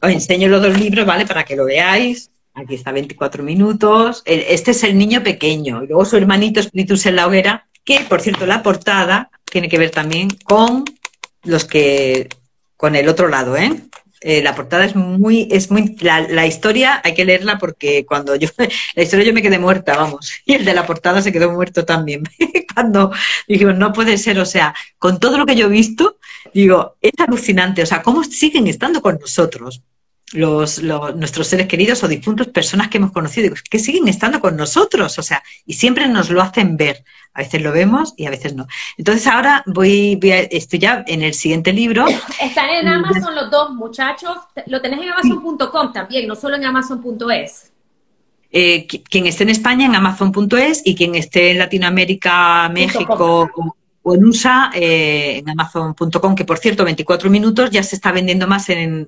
Os enseño los dos libros, ¿vale? Para que lo veáis. Aquí está 24 minutos. Este es el niño pequeño. Y luego su hermanito Espíritus en la hoguera, que por cierto la portada tiene que ver también con los que con el otro lado, ¿eh? ¿eh? la portada es muy, es muy, la, historia hay que leerla porque cuando yo, la historia yo me quedé muerta, vamos, y el de la portada se quedó muerto también. cuando dijimos, no puede ser, o sea, con todo lo que yo he visto, digo, es alucinante, o sea, cómo siguen estando con nosotros los, nuestros seres queridos o difuntos, personas que hemos conocido, que siguen estando con nosotros, o sea, y siempre nos lo hacen ver. A veces lo vemos y a veces no. Entonces ahora voy, estoy ya en el siguiente libro. Están en Amazon los dos, muchachos. Lo tenés en Amazon.com también, no solo en Amazon.es. Eh, quien esté en España en Amazon.es y quien esté en Latinoamérica, México o en USA eh, en Amazon.com, que por cierto, 24 minutos ya se está vendiendo más en,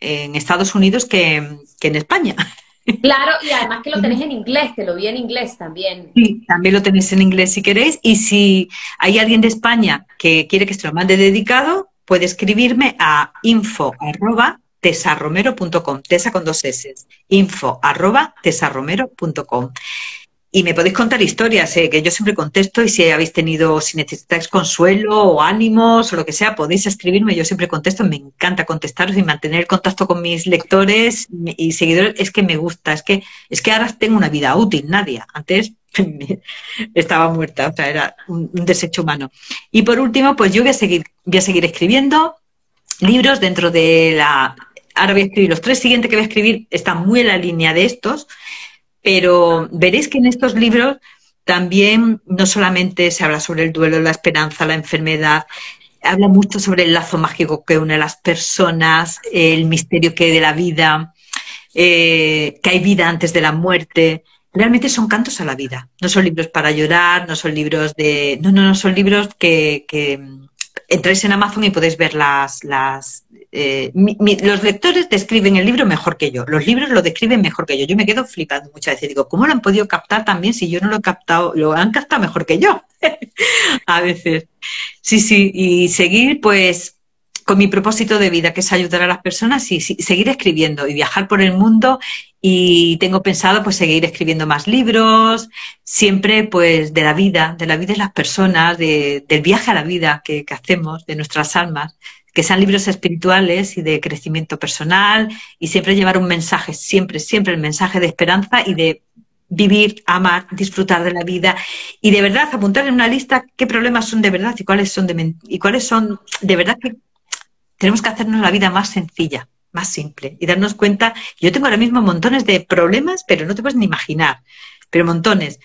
Estados Unidos que, en España. Claro, y además que lo tenés en inglés, te lo vi en inglés también. Sí, también lo tenéis en inglés si queréis. Y si hay alguien de España que quiere que se lo mande dedicado, puede escribirme a info arroba tesarromero.com, tesa con dos S, info arroba tesarromero.com. Y me podéis contar historias, eh, que yo siempre contesto y si habéis tenido, si necesitáis consuelo o ánimos o lo que sea, podéis escribirme, yo siempre contesto, me encanta contestaros y mantener contacto con mis lectores y seguidores, es que me gusta, es que, es que ahora tengo una vida útil, nadie. Antes estaba muerta, o sea, era un, desecho humano. Y por último, pues yo voy a seguir, voy a seguir escribiendo libros dentro de la. Ahora voy a escribir los tres siguientes que voy a escribir, están muy en la línea de estos pero veréis que en estos libros también no solamente se habla sobre el duelo, la esperanza, la enfermedad, habla mucho sobre el lazo mágico que une a las personas, el misterio que hay de la vida, eh, que hay vida antes de la muerte. Realmente son cantos a la vida. No son libros para llorar, no son libros de. No, no, no, son libros que, que entráis en Amazon y podéis ver las, las eh, los lectores describen el libro mejor que yo, los libros lo describen mejor que yo. Yo me quedo flipando muchas veces. Digo, ¿cómo lo han podido captar también si yo no lo he captado? Lo han captado mejor que yo. a veces. Sí, sí, y seguir pues con mi propósito de vida, que es ayudar a las personas y, seguir escribiendo y viajar por el mundo. Y tengo pensado pues seguir escribiendo más libros, siempre pues de la vida, de la vida de las personas, del viaje a la vida que hacemos, de nuestras almas que sean libros espirituales y de crecimiento personal y siempre llevar un mensaje, siempre, siempre el mensaje de esperanza y de vivir, amar, disfrutar de la vida. Y de verdad apuntar en una lista qué problemas son de verdad y cuáles son de y cuáles son de verdad que tenemos que hacernos la vida más sencilla, más simple y darnos cuenta, yo tengo ahora mismo montones de problemas, pero no te puedes ni imaginar, pero montones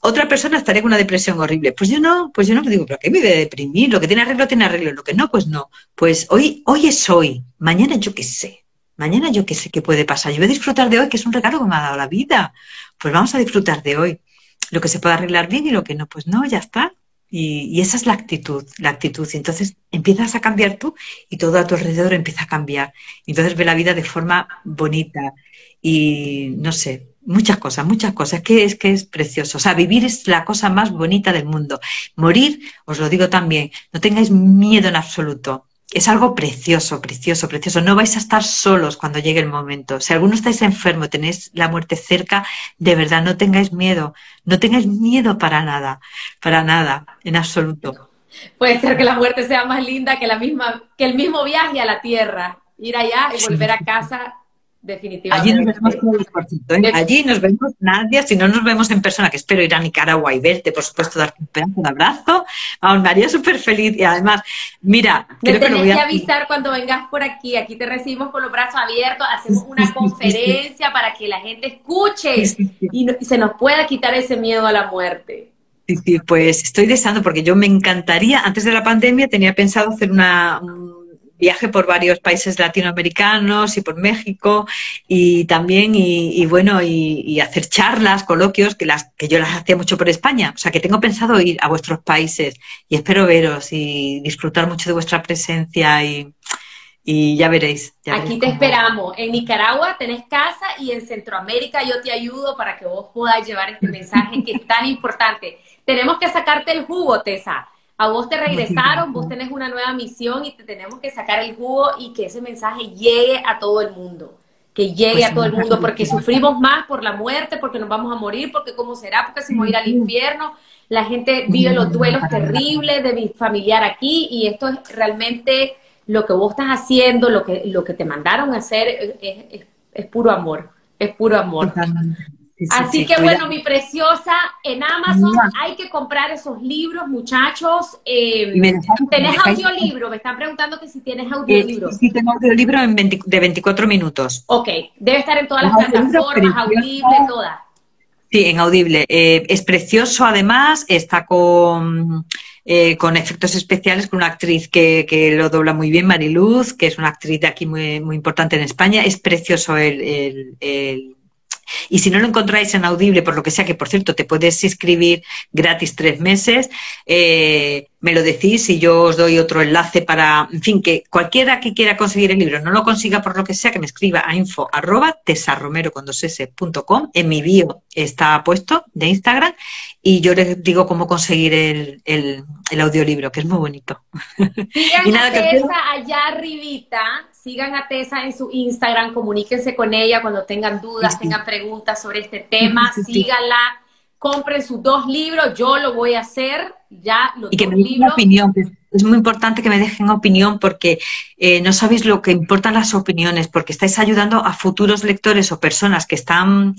otra persona estaría con una depresión horrible. Pues yo no, pues yo no digo, ¿pero qué me voy a deprimir? Lo que tiene arreglo tiene arreglo, lo que no, pues no. Pues hoy, hoy es hoy, mañana yo qué sé. Mañana yo qué sé qué puede pasar. Yo voy a disfrutar de hoy, que es un regalo que me ha dado la vida. Pues vamos a disfrutar de hoy. Lo que se puede arreglar bien y lo que no, pues no, ya está. Y, y, esa es la actitud, la actitud. Y entonces empiezas a cambiar tú y todo a tu alrededor empieza a cambiar. Y entonces ve la vida de forma bonita. Y no sé, muchas cosas, muchas cosas. que es que es precioso. O sea, vivir es la cosa más bonita del mundo. Morir, os lo digo también, no tengáis miedo en absoluto. Es algo precioso, precioso, precioso. No vais a estar solos cuando llegue el momento. Si alguno estáis enfermo, tenéis la muerte cerca, de verdad, no tengáis miedo. No tengáis miedo para nada, para nada, en absoluto. Puede ser que la muerte sea más linda que la misma, que el mismo viaje a la tierra. Ir allá y volver a casa Definitivamente. Allí nos vemos ¿eh? Allí nos vemos, Nadia, si no nos vemos en persona, que espero ir a Nicaragua y verte, por supuesto, darte un pedazo de abrazo. Vamos, haría súper feliz y además, mira, me tenés que, avisar cuando vengas por aquí. Aquí te recibimos con los brazos abiertos, hacemos una conferencia para que la gente escuche y, y se nos pueda quitar ese miedo a la muerte. Sí, sí, pues estoy deseando porque yo me encantaría, antes de la pandemia tenía pensado hacer una, viaje por varios países latinoamericanos y por México y también y, bueno y, hacer charlas, coloquios que las que yo las hacía mucho por España, o sea que tengo pensado ir a vuestros países y espero veros y disfrutar mucho de vuestra presencia y, y ya veréis. Aquí te esperamos. En Nicaragua tenés casa y en Centroamérica yo te ayudo para que vos puedas llevar este mensaje que es tan importante. Tenemos que sacarte el jugo, Tessa. A vos te regresaron, vos tenés una nueva misión y te tenemos que sacar el jugo y que ese mensaje llegue a todo el mundo. Que llegue pues a todo el mundo, porque sufrimos más por la muerte, porque nos vamos a morir, porque cómo será, porque si voy a ir al infierno. La gente vive los duelos terribles de mi familiar aquí y esto es realmente lo que vos estás haciendo, lo que, lo que te mandaron a hacer es, puro amor, es puro amor. Así que bueno, mi preciosa, en Amazon hay que comprar esos libros, muchachos. Eh, ¿Tenés audiolibro? Me están preguntando que si tienes audiolibro. sí, tengo audiolibro de 24 minutos. Ok, debe estar en todas las plataformas, audible, todas. Sí, en audible. Eh, es precioso, además, está con, eh, con efectos especiales con una actriz que, lo dobla muy bien, Mariluz, que es una actriz de aquí muy, muy importante en España. Es precioso el y si no lo encontráis en Audible, por lo que sea, que por cierto te puedes inscribir gratis tres meses, eh, me lo decís y yo os doy otro enlace para, en fin, que cualquiera que quiera conseguir el libro no lo consiga por lo que sea, que me escriba a info arroba tesarromero con En mi bio está puesto de Instagram y yo les digo cómo conseguir el, el, audiolibro, que es muy bonito. y nada, que... allá arribita sigan a Tessa en su Instagram, comuníquense con ella cuando tengan dudas, tengan preguntas sobre este tema, síganla, compren sus dos libros, yo lo voy a hacer, ya los y que me dejen opinión, es muy importante que me dejen opinión porque eh, no sabéis lo que importan las opiniones, porque estáis ayudando a futuros lectores o personas que están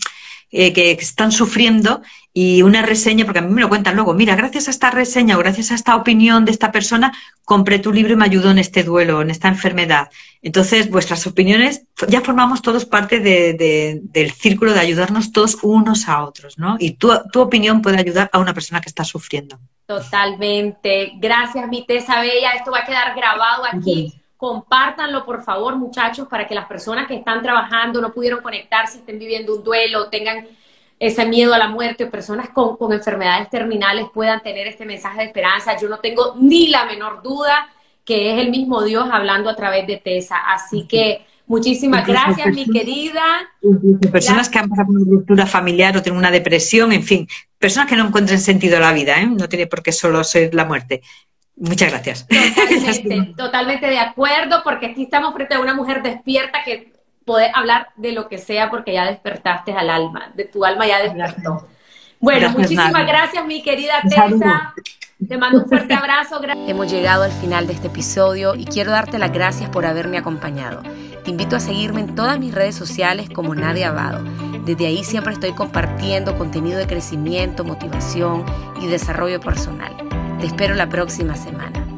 eh, que están sufriendo y una reseña, porque a mí me lo cuentan luego, mira, gracias a esta reseña o gracias a esta opinión de esta persona, compré tu libro y me ayudó en este duelo, en esta enfermedad. Entonces, vuestras opiniones, ya formamos todos parte del círculo de ayudarnos todos unos a otros, ¿no? Y tu, tu opinión puede ayudar a una persona que está sufriendo. Totalmente. Gracias, mi Tessa Bella. Esto va a quedar grabado aquí. Compártanlo, por favor, muchachos, para que las personas que están trabajando, no pudieron conectarse, estén viviendo un duelo, tengan ese miedo a la muerte, o personas con, enfermedades terminales puedan tener este mensaje de esperanza. Yo no tengo ni la menor duda que es el mismo Dios hablando a través de Tessa. Así que muchísimas gracias, mi querida. Personas que han pasado por una ruptura familiar o tienen una depresión, en fin, personas que no encuentren sentido a la vida, ¿eh? no tiene por qué solo ser la muerte. Muchas gracias. Totalmente, totalmente de acuerdo, porque aquí estamos frente a una mujer despierta que puede hablar de lo que sea porque ya despertaste al alma, de tu alma ya despertó. Bueno, muchísimas gracias, mi querida Tessa. Te mando un fuerte abrazo. Hemos llegado al final de este episodio y quiero darte las gracias por haberme acompañado. Te invito a seguirme en todas mis redes sociales como Nadia Abado. Desde ahí siempre estoy compartiendo contenido de crecimiento, motivación y desarrollo personal. Te espero la próxima semana.